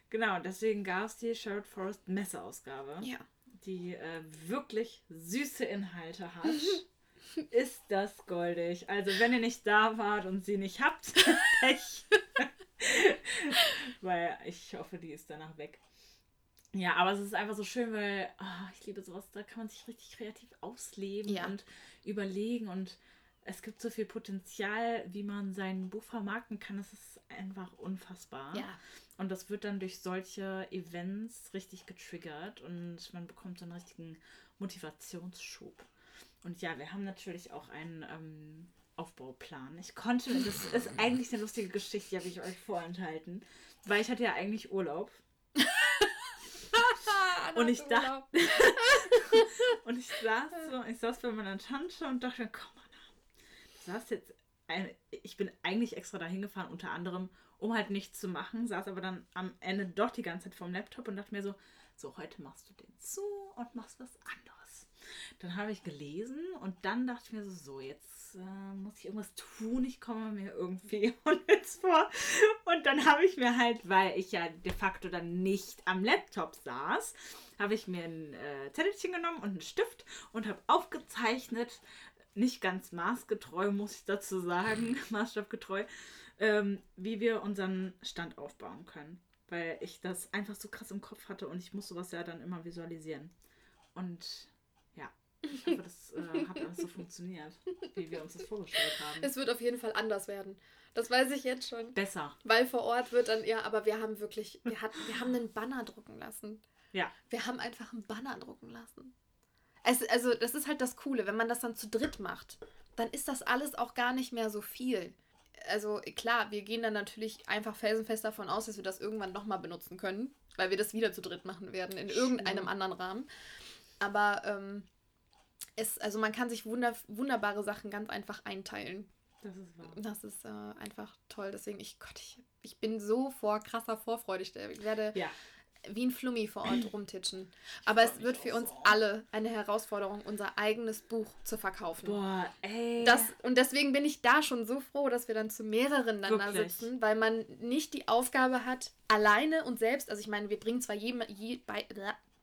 Genau, deswegen gab es die Sherwood Forest Messeausgabe, ja. die äh, wirklich süße Inhalte hat. Ist das goldig. Also, wenn ihr nicht da wart und sie nicht habt, Pech. weil ich hoffe, die ist danach weg. Ja, aber es ist einfach so schön, weil ah, ich liebe sowas, da kann man sich richtig kreativ ausleben Ja. und überlegen und es gibt so viel Potenzial, wie man sein Buch vermarkten kann. Es ist einfach unfassbar. Ja. Und das wird dann durch solche Events richtig getriggert und man bekommt so einen richtigen Motivationsschub. Und ja, wir haben natürlich auch einen ähm, Aufbauplan. Ich konnte, das ist eigentlich eine lustige Geschichte, die habe ich euch vorenthalten, weil ich hatte ja eigentlich Urlaub. Und ich dachte- Und ich saß so, ich saß bei meiner Tante und dachte komm saß jetzt, ein, ich bin eigentlich extra dahin gefahren, unter anderem, um halt nichts zu machen, saß aber dann am Ende doch die ganze Zeit vorm Laptop und dachte mir so, so, heute machst du den zu und machst was anderes. Dann habe ich gelesen und dann dachte ich mir so, so, jetzt äh, muss ich irgendwas tun, ich komme mir irgendwie unnütz vor. Und dann habe ich mir halt, weil ich ja de facto dann nicht am Laptop saß, habe ich mir ein äh, Zettelchen genommen und einen Stift und habe aufgezeichnet, nicht ganz maßgetreu, muss ich dazu sagen, maßstabgetreu, ähm, wie wir unseren Stand aufbauen können. Weil ich das einfach so krass im Kopf hatte und ich muss sowas ja dann immer visualisieren. Und ja, ich hoffe, das äh, hat alles so funktioniert, wie wir uns das vorgestellt haben. Es wird auf jeden Fall anders werden. Das weiß ich jetzt schon. Besser. Weil vor Ort wird dann, ja, aber wir haben wirklich, wir, hatten, wir haben einen Banner drucken lassen. Ja. Wir haben einfach einen Banner drucken lassen. Es, also, das ist halt das Coole, wenn man das dann zu dritt macht, dann ist das alles auch gar nicht mehr so viel. Also, klar, wir gehen dann natürlich einfach felsenfest davon aus, dass wir das irgendwann nochmal benutzen können, weil wir das wieder zu dritt machen werden, in irgendeinem anderen Rahmen. Aber ähm, es, also man kann sich wunder, wunderbare Sachen ganz einfach einteilen. Das ist wahr. Das ist äh, einfach toll. Deswegen, ich, Gott, ich, ich bin so vor krasser Vorfreude. Ich werde Ja, wie ein Flummi vor Ort rumtitschen. Aber es wird für uns alle eine Herausforderung, unser eigenes Buch zu verkaufen. Boah, ey. Das, und deswegen bin ich da schon so froh, dass wir dann zu mehreren dann da sitzen, weil man nicht die Aufgabe hat, alleine und selbst, also ich meine, wir bringen zwar jedem, je, bei,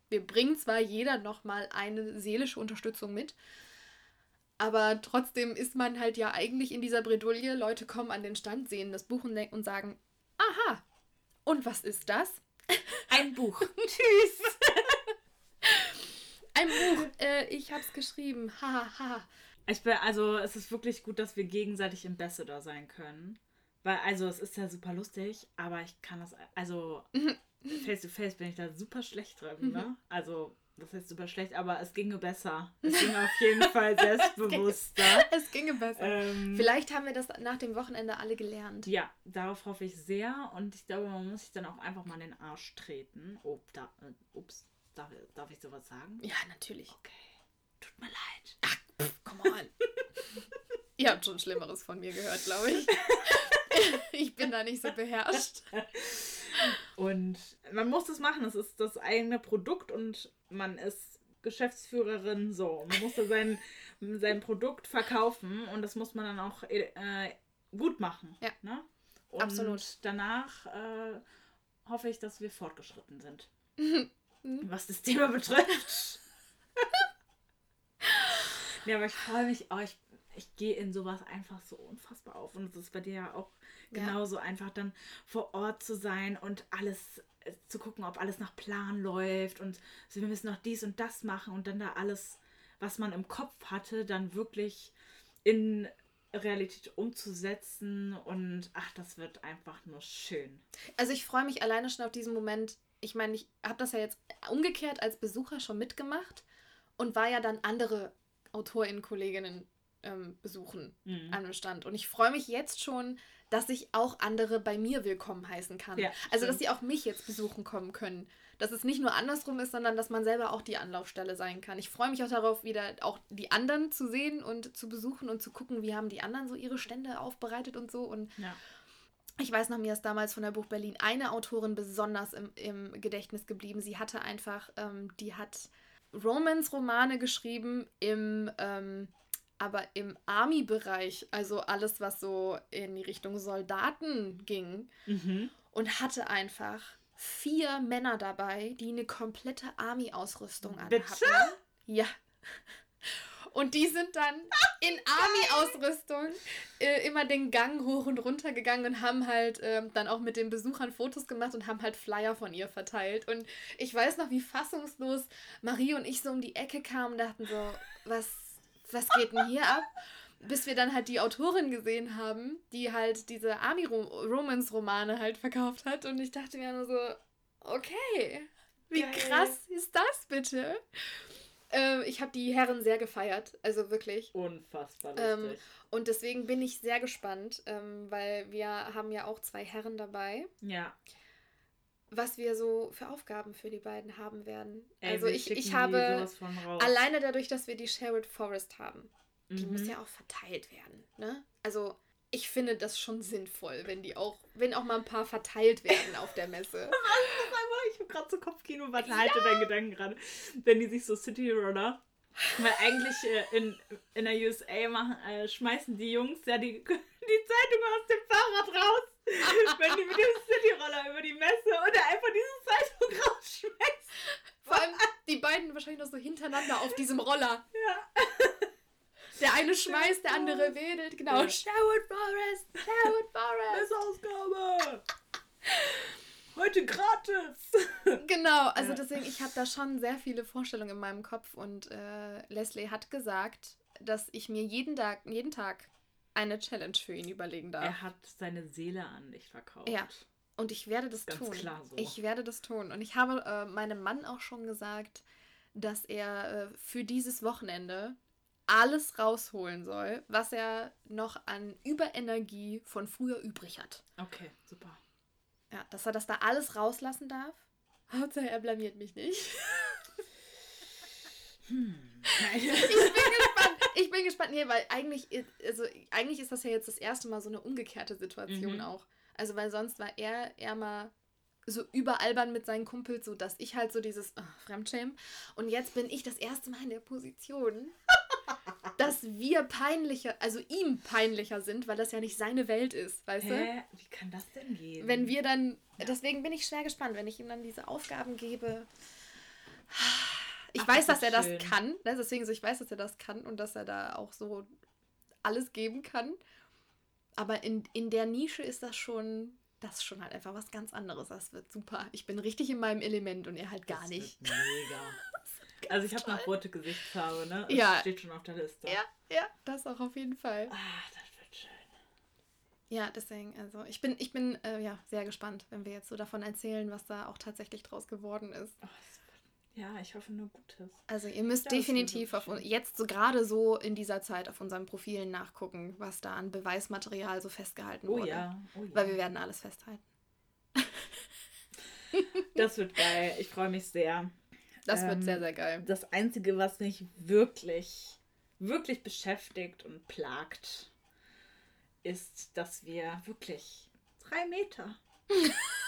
wir bringen zwar jeder nochmal eine seelische Unterstützung mit, aber trotzdem ist man halt ja eigentlich in dieser Bredouille. Leute kommen an den Stand, sehen das Buch und, und sagen, aha, und was ist das? Ein Buch. Tschüss. Ein Buch. Äh, ich hab's geschrieben. Haha. Ha. Ich bin, also es ist wirklich gut, dass wir gegenseitig Ambassador sein können. Weil, also es ist ja super lustig, aber ich kann das, also face to face bin ich da super schlecht drin, ne? Also das heißt super schlecht, aber es ginge besser. Es ginge auf jeden Fall selbstbewusster. es ginge besser. Ähm, Vielleicht haben wir das nach dem Wochenende alle gelernt. Ja, darauf hoffe ich sehr und ich glaube, man muss sich dann auch einfach mal in den Arsch treten. Oh, da, äh, ups, darf, darf ich sowas sagen? Ja, natürlich. Okay, tut mir leid. Ach, pff, come on. Ihr habt schon Schlimmeres von mir gehört, glaube ich. ich bin da nicht so beherrscht. Und man muss das machen. Es ist das eigene Produkt und man ist Geschäftsführerin so. Man muss da sein, sein Produkt verkaufen und das muss man dann auch äh, gut machen. Ja. Ne? Und Absolut. danach äh, hoffe ich, dass wir fortgeschritten sind. was das Thema betrifft. ja, aber ich freue mich, oh, ich, ich gehe in sowas einfach so unfassbar auf. Und es ist bei dir ja auch genauso ja. einfach dann vor Ort zu sein und alles zu gucken, ob alles nach Plan läuft und so, wir müssen noch dies und das machen und dann da alles, was man im Kopf hatte, dann wirklich in Realität umzusetzen und ach, das wird einfach nur schön. Also ich freue mich alleine schon auf diesen Moment. Ich meine, ich habe das ja jetzt umgekehrt als Besucher schon mitgemacht und war ja dann andere AutorInnen, Kolleginnen ähm, besuchen mhm. an dem Stand. Und ich freue mich jetzt schon, dass ich auch andere bei mir willkommen heißen kann. Ja, also, dass sie auch mich jetzt besuchen kommen können. Dass es nicht nur andersrum ist, sondern dass man selber auch die Anlaufstelle sein kann. Ich freue mich auch darauf, wieder auch die anderen zu sehen und zu besuchen und zu gucken, wie haben die anderen so ihre Stände aufbereitet und so. Und ja. ich weiß noch, mir ist damals von der Buch Berlin eine Autorin besonders im, im Gedächtnis geblieben. Sie hatte einfach, ähm, die hat Romance-Romane geschrieben im ähm, aber im Army-Bereich, also alles, was so in die Richtung Soldaten ging, mhm. und hatte einfach vier Männer dabei, die eine komplette Army-Ausrüstung anhatten. Ja. Und die sind dann in Army-Ausrüstung äh, immer den Gang hoch und runter gegangen und haben halt äh, dann auch mit den Besuchern Fotos gemacht und haben halt Flyer von ihr verteilt. Und ich weiß noch, wie fassungslos Marie und ich so um die Ecke kamen und dachten so, was was geht denn hier ab? Bis wir dann halt die Autorin gesehen haben, die halt diese Army-Romance-Romane halt verkauft hat. Und ich dachte mir nur so, okay, wie Geil. krass ist das bitte? Äh, ich habe die Herren sehr gefeiert, also wirklich. Unfassbar ähm, lustig. Ähm, und deswegen bin ich sehr gespannt, ähm, weil wir haben ja auch zwei Herren dabei. Ja was wir so für Aufgaben für die beiden haben werden. Ey, also ich, ich habe alleine dadurch, dass wir die Sherwood Forest haben, die mhm. muss ja auch verteilt werden. Ne? Also ich finde das schon sinnvoll, wenn die auch, wenn auch mal ein paar verteilt werden auf der Messe. ich habe gerade so Kopfkino, ja. halte deinen Gedanken gerade. Wenn die sich so City Runner weil eigentlich äh, in, in der USA machen, äh, schmeißen die Jungs ja die, die Zeitung aus dem Fahrrad raus. wenn die mit dem Cityroller über die Messe oder einfach diese Zeitung rausschmeißen. Vor allem die beiden wahrscheinlich noch so hintereinander auf diesem Roller. Ja. Der eine schmeißt, der andere wedelt. Genau. Sherwood Forest! Sherwood Forest! Messeausgabe! Heute gratis! Genau, also ja. deswegen, ich habe da schon sehr viele Vorstellungen in meinem Kopf und äh, Leslie hat gesagt, dass ich mir jeden Tag, jeden Tag eine Challenge für ihn überlegen darf. Er hat seine Seele an dich verkauft. Ja. Und ich werde das Ganz tun. Klar so. Ich werde das tun. Und ich habe äh, meinem Mann auch schon gesagt, dass er äh, für dieses Wochenende alles rausholen soll, was er noch an Überenergie von früher übrig hat. Okay, super. Ja, dass er das da alles rauslassen darf. Hauptsache, er blamiert mich nicht. hm. ich bin gespannt. Ich bin gespannt. Nee, weil eigentlich, also, eigentlich ist das ja jetzt das erste Mal so eine umgekehrte Situation mhm. auch. Also, weil sonst war er eher mal so überalbern mit seinen Kumpels, so dass ich halt so dieses oh, Fremdschämen. Und jetzt bin ich das erste Mal in der Position, dass wir peinlicher, also ihm peinlicher sind, weil das ja nicht seine Welt ist, weißt Hä? du? Wie kann das denn gehen? Wenn wir dann, deswegen bin ich schwer gespannt, wenn ich ihm dann diese Aufgaben gebe. Ich Ach, weiß, das dass er schön. das kann, ne? deswegen so, ich weiß, dass er das kann und dass er da auch so alles geben kann. Aber in, in der Nische ist das schon, das ist schon halt einfach was ganz anderes. Das wird super. Ich bin richtig in meinem Element und er halt gar das nicht. mega. also ich habe noch rote Gesichtsfarbe, ne? Das ja. steht schon auf der Liste. Ja, ja, das auch auf jeden Fall. Ah, das wird schön. Ja, deswegen, also ich bin, ich bin äh, ja sehr gespannt, wenn wir jetzt so davon erzählen, was da auch tatsächlich draus geworden ist. Oh, ja, ich hoffe nur Gutes. Also ihr müsst das definitiv auf, jetzt so gerade so in dieser Zeit auf unseren Profilen nachgucken, was da an Beweismaterial so festgehalten oh, wurde. Ja. Oh ja. Weil wir werden alles festhalten. das wird geil. Ich freue mich sehr. Das ähm, wird sehr, sehr geil. Das Einzige, was mich wirklich, wirklich beschäftigt und plagt, ist, dass wir wirklich drei Meter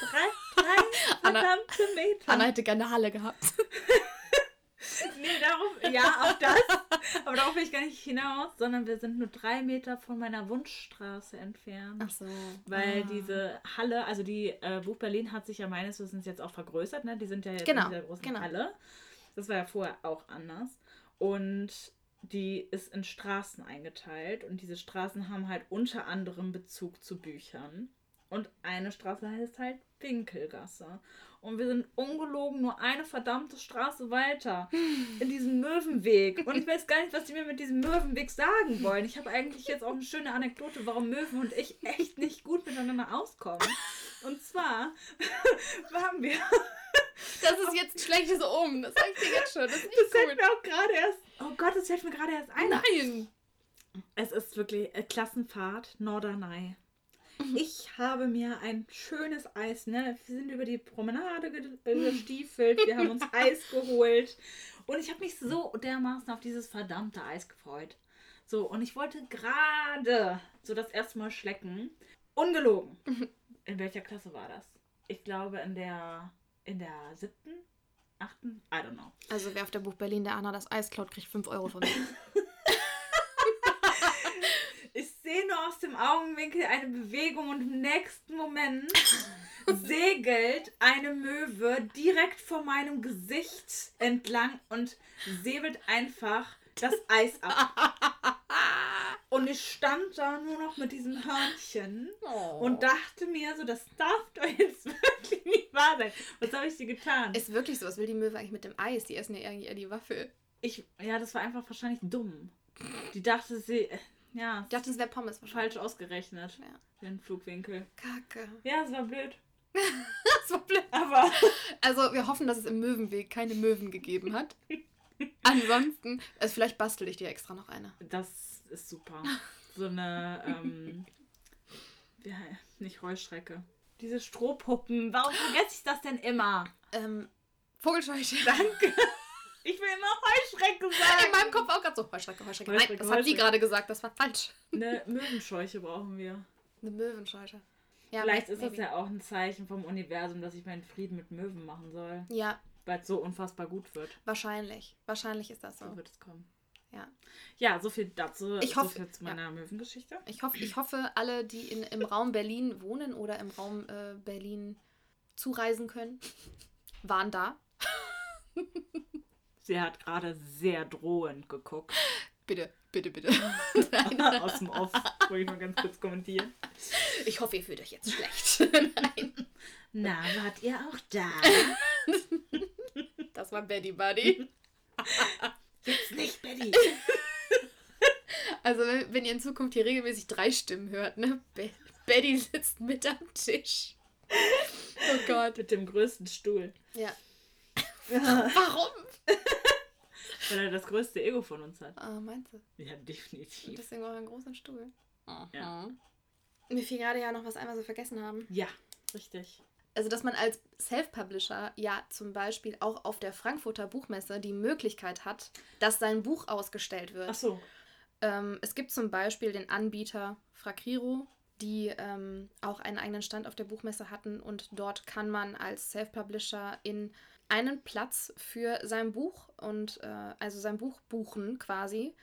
Drei, drei verdammte Meter. Anna hätte gerne eine Halle gehabt. nee, darauf, ja, auch das. Aber darauf will ich gar nicht hinaus, sondern wir sind nur drei Meter von meiner Wunschstraße entfernt. Ach so. Weil ah. diese Halle, also die äh, Buch Berlin hat sich ja meines Wissens jetzt auch vergrößert, ne? Die sind ja jetzt genau, in dieser großen genau. Halle. Das war ja vorher auch anders. Und die ist in Straßen eingeteilt und diese Straßen haben halt unter anderem Bezug zu Büchern. Und eine Straße heißt halt Winkelgasse. Und wir sind ungelogen nur eine verdammte Straße weiter in diesem Möwenweg. Und ich weiß gar nicht, was die mir mit diesem Möwenweg sagen wollen. Ich habe eigentlich jetzt auch eine schöne Anekdote, warum Möwen und ich echt nicht gut miteinander auskommen. Und zwar waren wir. Das ist jetzt ein schlechtes Um. Das sag ich dir jetzt schon. Das ist nicht das fällt mir auch gerade erst. Oh Gott, das fällt mir gerade erst ein. Nein! Es ist wirklich Klassenfahrt Norderney. Ich habe mir ein schönes Eis, ne? Wir sind über die Promenade gestiefelt, wir haben uns Eis geholt und ich habe mich so dermaßen auf dieses verdammte Eis gefreut. So, und ich wollte gerade so das erste Mal schlecken. Ungelogen. In welcher Klasse war das? Ich glaube in der in der siebten, achten, I don't know. Also wer auf der Buch Berlin der Anna das Eis klaut, kriegt 5 Euro von mir. Augenwinkel eine Bewegung und im nächsten Moment segelt eine Möwe direkt vor meinem Gesicht entlang und säbelt einfach das Eis ab. Und ich stand da nur noch mit diesem Hörnchen oh. und dachte mir so, das darf doch jetzt wirklich nicht wahr sein. Was habe ich dir getan? Ist wirklich so. Was will die Möwe eigentlich mit dem Eis? Die essen ja irgendwie eher die Waffel. Ich, ja, das war einfach wahrscheinlich dumm. Die dachte, sie, ja. Ich dachte, es wäre Pommes Falsch ausgerechnet. Ja. Den Flugwinkel. Kacke. Ja, es war blöd. das war blöd. Aber. Also, wir hoffen, dass es im Möwenweg keine Möwen gegeben hat. Ansonsten, also vielleicht bastel ich dir extra noch eine. Das ist super. So eine, ähm, ja, nicht Rollstrecke. Diese Strohpuppen. Warum vergesse ich das denn immer? Ähm, Vogelscheuche. Danke. Ich will immer Heuschrecke sagen. In meinem Kopf auch gerade so Heuschrecke, Heuschrecke. Heuschrecke Nein, das Heuschrecke. hat sie gerade gesagt, das war falsch. Eine Möwenscheuche brauchen wir. Eine Möwenscheuche. Ja, Vielleicht ist maybe. das ja auch ein Zeichen vom Universum, dass ich meinen Frieden mit Möwen machen soll. Ja. Weil es so unfassbar gut wird. Wahrscheinlich. Wahrscheinlich ist das so. So wird es kommen. Ja. Ja, so viel dazu. Ich hoffe, so viel zu meiner ja. Möwengeschichte. Ich hoffe, ich hoffe, alle, die in, im Raum Berlin wohnen oder im Raum äh, Berlin zureisen können, waren da. Sie hat gerade sehr drohend geguckt. Bitte, bitte, bitte. Aus dem Off, wollte ich mal ganz kurz kommentieren. Ich hoffe, ihr fühlt euch jetzt schlecht. Nein. Na, wart ihr auch da? Das war Betty Buddy. Jetzt nicht Betty. Also, wenn ihr in Zukunft hier regelmäßig drei Stimmen hört, ne? Be Betty sitzt mit am Tisch. Oh Gott. Mit dem größten Stuhl. Ja. Warum? Weil er das größte Ego von uns hat. Ah, meinst du? Ja, definitiv. Deswegen auch einen großen Stuhl. Aha. Ja. Mir fiel gerade ja noch was ein, was wir vergessen haben. Ja, richtig. Also, dass man als Self-Publisher ja zum Beispiel auch auf der Frankfurter Buchmesse die Möglichkeit hat, dass sein Buch ausgestellt wird. Ach so. Ähm, es gibt zum Beispiel den Anbieter Frakriro. die ähm, auch einen eigenen Stand auf der Buchmesse hatten und dort kann man als Self-Publisher in einen Platz für sein Buch und äh, also sein Buch buchen quasi,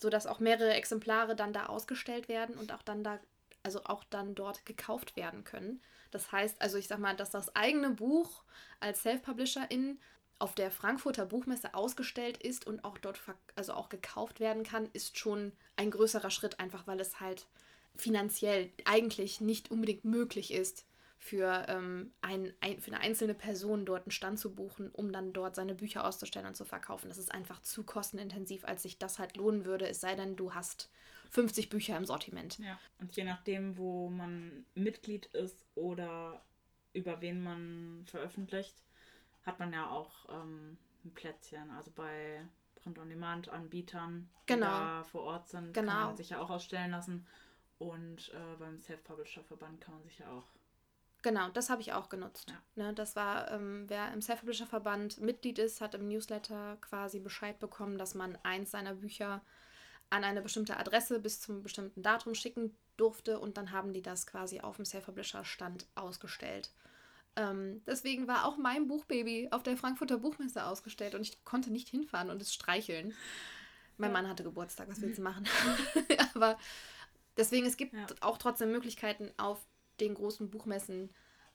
sodass auch mehrere Exemplare dann da ausgestellt werden und auch dann da, also auch dann dort gekauft werden können. Das heißt, also ich sag mal, dass das eigene Buch als Self-Publisherin auf der Frankfurter Buchmesse ausgestellt ist und auch dort also auch gekauft werden kann, ist schon ein größerer Schritt, einfach weil es halt finanziell eigentlich nicht unbedingt möglich ist, für, ähm, ein, ein, für eine einzelne Person dort einen Stand zu buchen, um dann dort seine Bücher auszustellen und zu verkaufen. Das ist einfach zu kostenintensiv, als sich das halt lohnen würde, es sei denn, du hast 50 Bücher im Sortiment. Ja, und je nachdem, wo man Mitglied ist oder über wen man veröffentlicht, hat man ja auch ähm, ein Plätzchen. Also bei Print-on-Demand-Anbietern, die genau. da vor Ort sind, genau. kann man sich ja auch ausstellen lassen. Und äh, beim Self-Publisher-Verband kann man sich ja auch Genau, das habe ich auch genutzt. Ja. Ne, das war, ähm, wer im Self-Publisher-Verband Mitglied ist, hat im Newsletter quasi Bescheid bekommen, dass man eins seiner Bücher an eine bestimmte Adresse bis zum bestimmten Datum schicken durfte und dann haben die das quasi auf dem Self-Publisher-Stand ausgestellt. Ähm, deswegen war auch mein Buchbaby auf der Frankfurter Buchmesse ausgestellt und ich konnte nicht hinfahren und es streicheln. Mein Mann hatte Geburtstag, was willst du machen? Aber deswegen, es gibt ja. auch trotzdem Möglichkeiten, auf den großen Buchmessen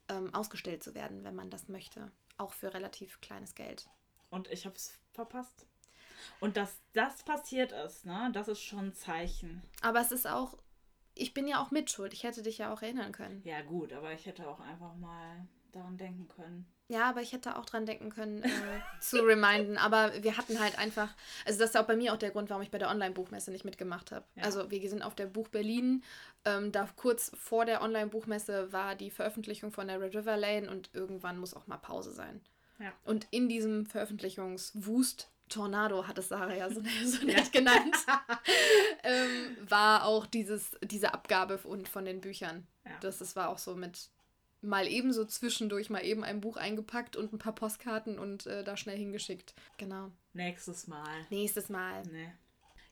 ähm, ausgestellt zu werden, wenn man das möchte. Auch für relativ kleines Geld. Und ich habe es verpasst. Und dass das passiert ist, ne, das ist schon ein Zeichen. Aber es ist auch, ich bin ja auch mitschuld. Ich hätte dich ja auch erinnern können. Ja, gut, aber ich hätte auch einfach mal daran denken können. Ja, aber ich hätte auch dran denken können, äh, zu reminden. Aber wir hatten halt einfach, also das ist auch bei mir auch der Grund, warum ich bei der Online-Buchmesse nicht mitgemacht habe. Ja. Also wir sind auf der Buch Berlin. Ähm, da kurz vor der Online-Buchmesse war die Veröffentlichung von der Red River Lane und irgendwann muss auch mal Pause sein. Ja. Und in diesem Veröffentlichungswust Tornado hat es Sarah ja so, so nett genannt, ähm, war auch dieses, diese Abgabe von, von den Büchern. Ja. Das, das war auch so mit mal ebenso zwischendurch mal eben ein Buch eingepackt und ein paar Postkarten und äh, da schnell hingeschickt. Genau. Nächstes Mal. Nächstes Mal. Nee.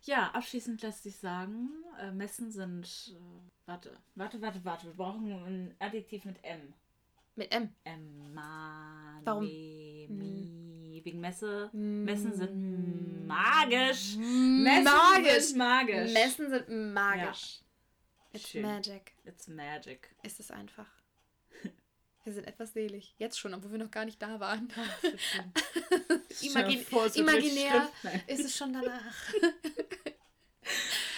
Ja, abschließend lässt sich sagen, äh, Messen sind. Äh, warte, warte, warte, warte. Wir brauchen ein Adjektiv mit M. Mit M? M. Ma, Warum? Me, mi. Wegen Messe. Messen sind magisch. Messen magisch. sind magisch. Messen sind magisch. Ja. It's Schön. magic. It's magic. Ist es einfach. Wir sind etwas selig. Jetzt schon, obwohl wir noch gar nicht da waren. Imagin vor, so imaginär ist es schon danach.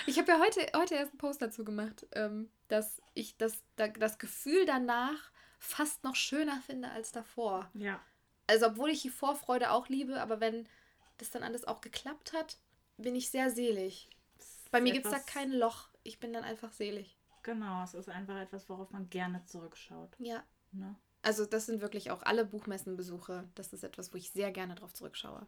ich habe ja heute, heute erst einen Post dazu gemacht, ähm, dass ich das, das Gefühl danach fast noch schöner finde als davor. Ja. Also, obwohl ich die Vorfreude auch liebe, aber wenn das dann alles auch geklappt hat, bin ich sehr selig. Bei mir gibt es da kein Loch. Ich bin dann einfach selig. Genau, es ist einfach etwas, worauf man gerne zurückschaut. Ja. Ne? Also das sind wirklich auch alle Buchmessenbesuche. Das ist etwas, wo ich sehr gerne drauf zurückschaue.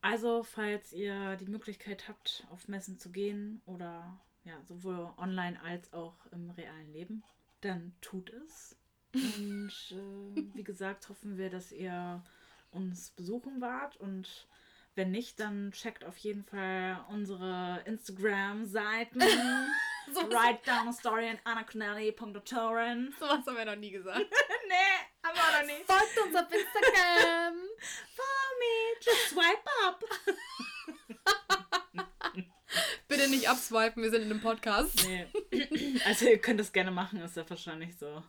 Also, falls ihr die Möglichkeit habt, auf Messen zu gehen oder ja, sowohl online als auch im realen Leben, dann tut es. Und äh, wie gesagt, hoffen wir, dass ihr uns besuchen wart und wenn nicht, dann checkt auf jeden Fall unsere Instagram-Seiten. so Write down a story an annaconnelly.autorin. So was haben wir noch nie gesagt. nee, haben wir noch nie. Folgt uns auf Instagram. Follow me. Just swipe up. Bitte nicht abswipen, wir sind in einem Podcast. Nee. Also ihr könnt das gerne machen, ist ja wahrscheinlich so.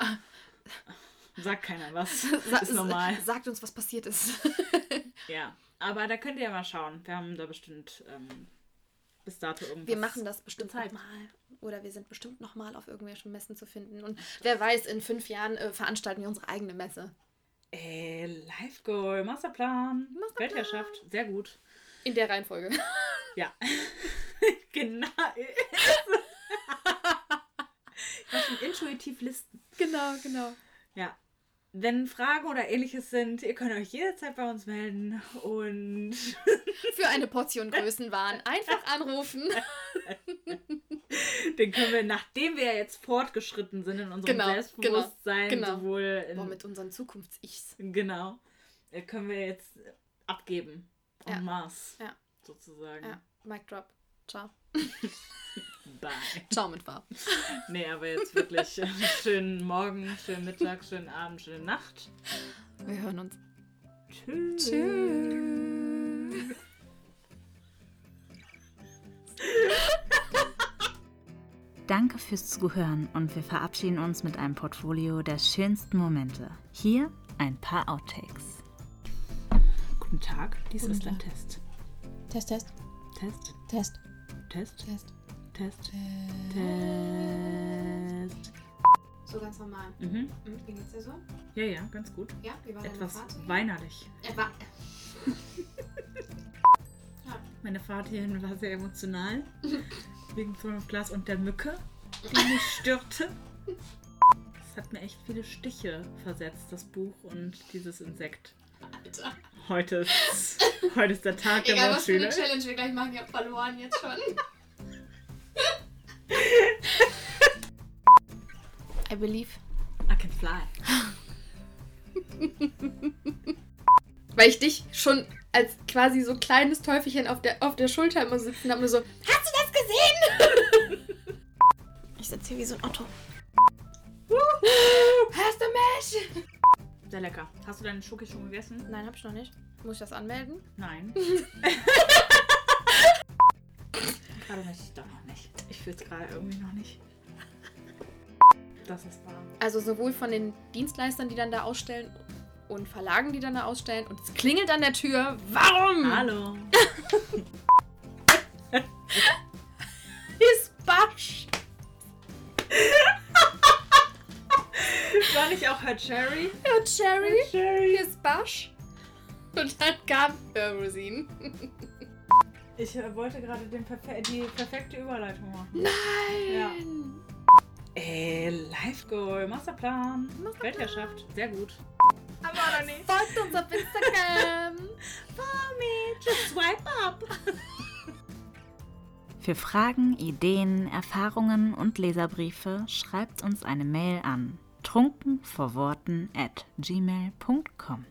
Sagt keiner was. Sa ist normal. Sagt uns, was passiert ist. ja. Aber da könnt ihr ja mal schauen. Wir haben da bestimmt ähm, bis dato irgendwas. Wir machen das bestimmt nochmal. Oder wir sind bestimmt nochmal auf irgendwelchen Messen zu finden. Und wer weiß, in fünf Jahren äh, veranstalten wir unsere eigene Messe. Ey, Live Goal, Masterplan, Masterplan. Weltherrschaft, sehr gut. In der Reihenfolge. Ja. genau. ich schon intuitiv listen. Genau, genau. Ja, wenn Fragen oder ähnliches sind, ihr könnt euch jederzeit bei uns melden und für eine Portion Größenwahn einfach anrufen. Den können wir, nachdem wir jetzt fortgeschritten sind in unserem genau, Selbstbewusstsein, genau, genau. sowohl in, Boah, mit unseren Zukunfts-Ichs. Genau. Äh, können wir jetzt abgeben. En ja. masse. Ja. Sozusagen. Ja. Mic drop. Ciao. Bye. Ciao mit Farb. Nee, aber jetzt wirklich äh, schönen Morgen, schönen Mittag, schönen Abend, schöne Nacht. Wir hören uns. Tschüss. Tschüss. Danke fürs Zuhören und wir verabschieden uns mit einem Portfolio der schönsten Momente. Hier ein paar Outtakes. Guten Tag, dies Guten ist ein Tag. Test. Test, Test, Test, Test, Test, Test. Test, Test. So ganz normal. Mhm. Hm, Wie geht's dir so? Ja, ja, ganz gut. Ja, wie war deine Etwas Fahrt? hierhin? weinerlich. Er war. Meine Fahrt hierhin war sehr emotional. wegen of Glass und der Mücke, die mich störte. Es hat mir echt viele Stiche versetzt, das Buch und dieses Insekt. Alter. Heute ist, heute ist der Tag der Egal, was für eine Wortspiele. Challenge wir gleich machen, ich hab verloren jetzt schon. I believe. I can fly. Weil ich dich schon als quasi so kleines Teufelchen auf der, auf der Schulter immer sitzen habe und so, hast du das gesehen? ich sitze hier wie so ein Otto. Hast du mich? Sehr lecker. Hast du deinen Schoki schon gegessen? Nein, hab ich noch nicht. Muss ich das anmelden? Nein. gerade nicht. Doch noch nicht. Ich fühle es gerade irgendwie noch nicht. Das ist wahr. Also sowohl von den Dienstleistern, die dann da ausstellen und Verlagen, die dann da ausstellen. Und es klingelt an der Tür. Warum? Hallo. Ist Basch. War nicht auch Herr Cherry? Ja, Cherry. Cherry. Hier ist Basch. Und dann kam Rosin. Ich äh, wollte gerade den perfe die perfekte Überleitung machen. Nein. Ja. Ey, Life Goal, Masterplan, Weltherrschaft, sehr gut. Aber oder nicht? Folgt uns auf Instagram. Follow me, just swipe up. Für Fragen, Ideen, Erfahrungen und Leserbriefe schreibt uns eine Mail an trunkenvorworten at gmail.com.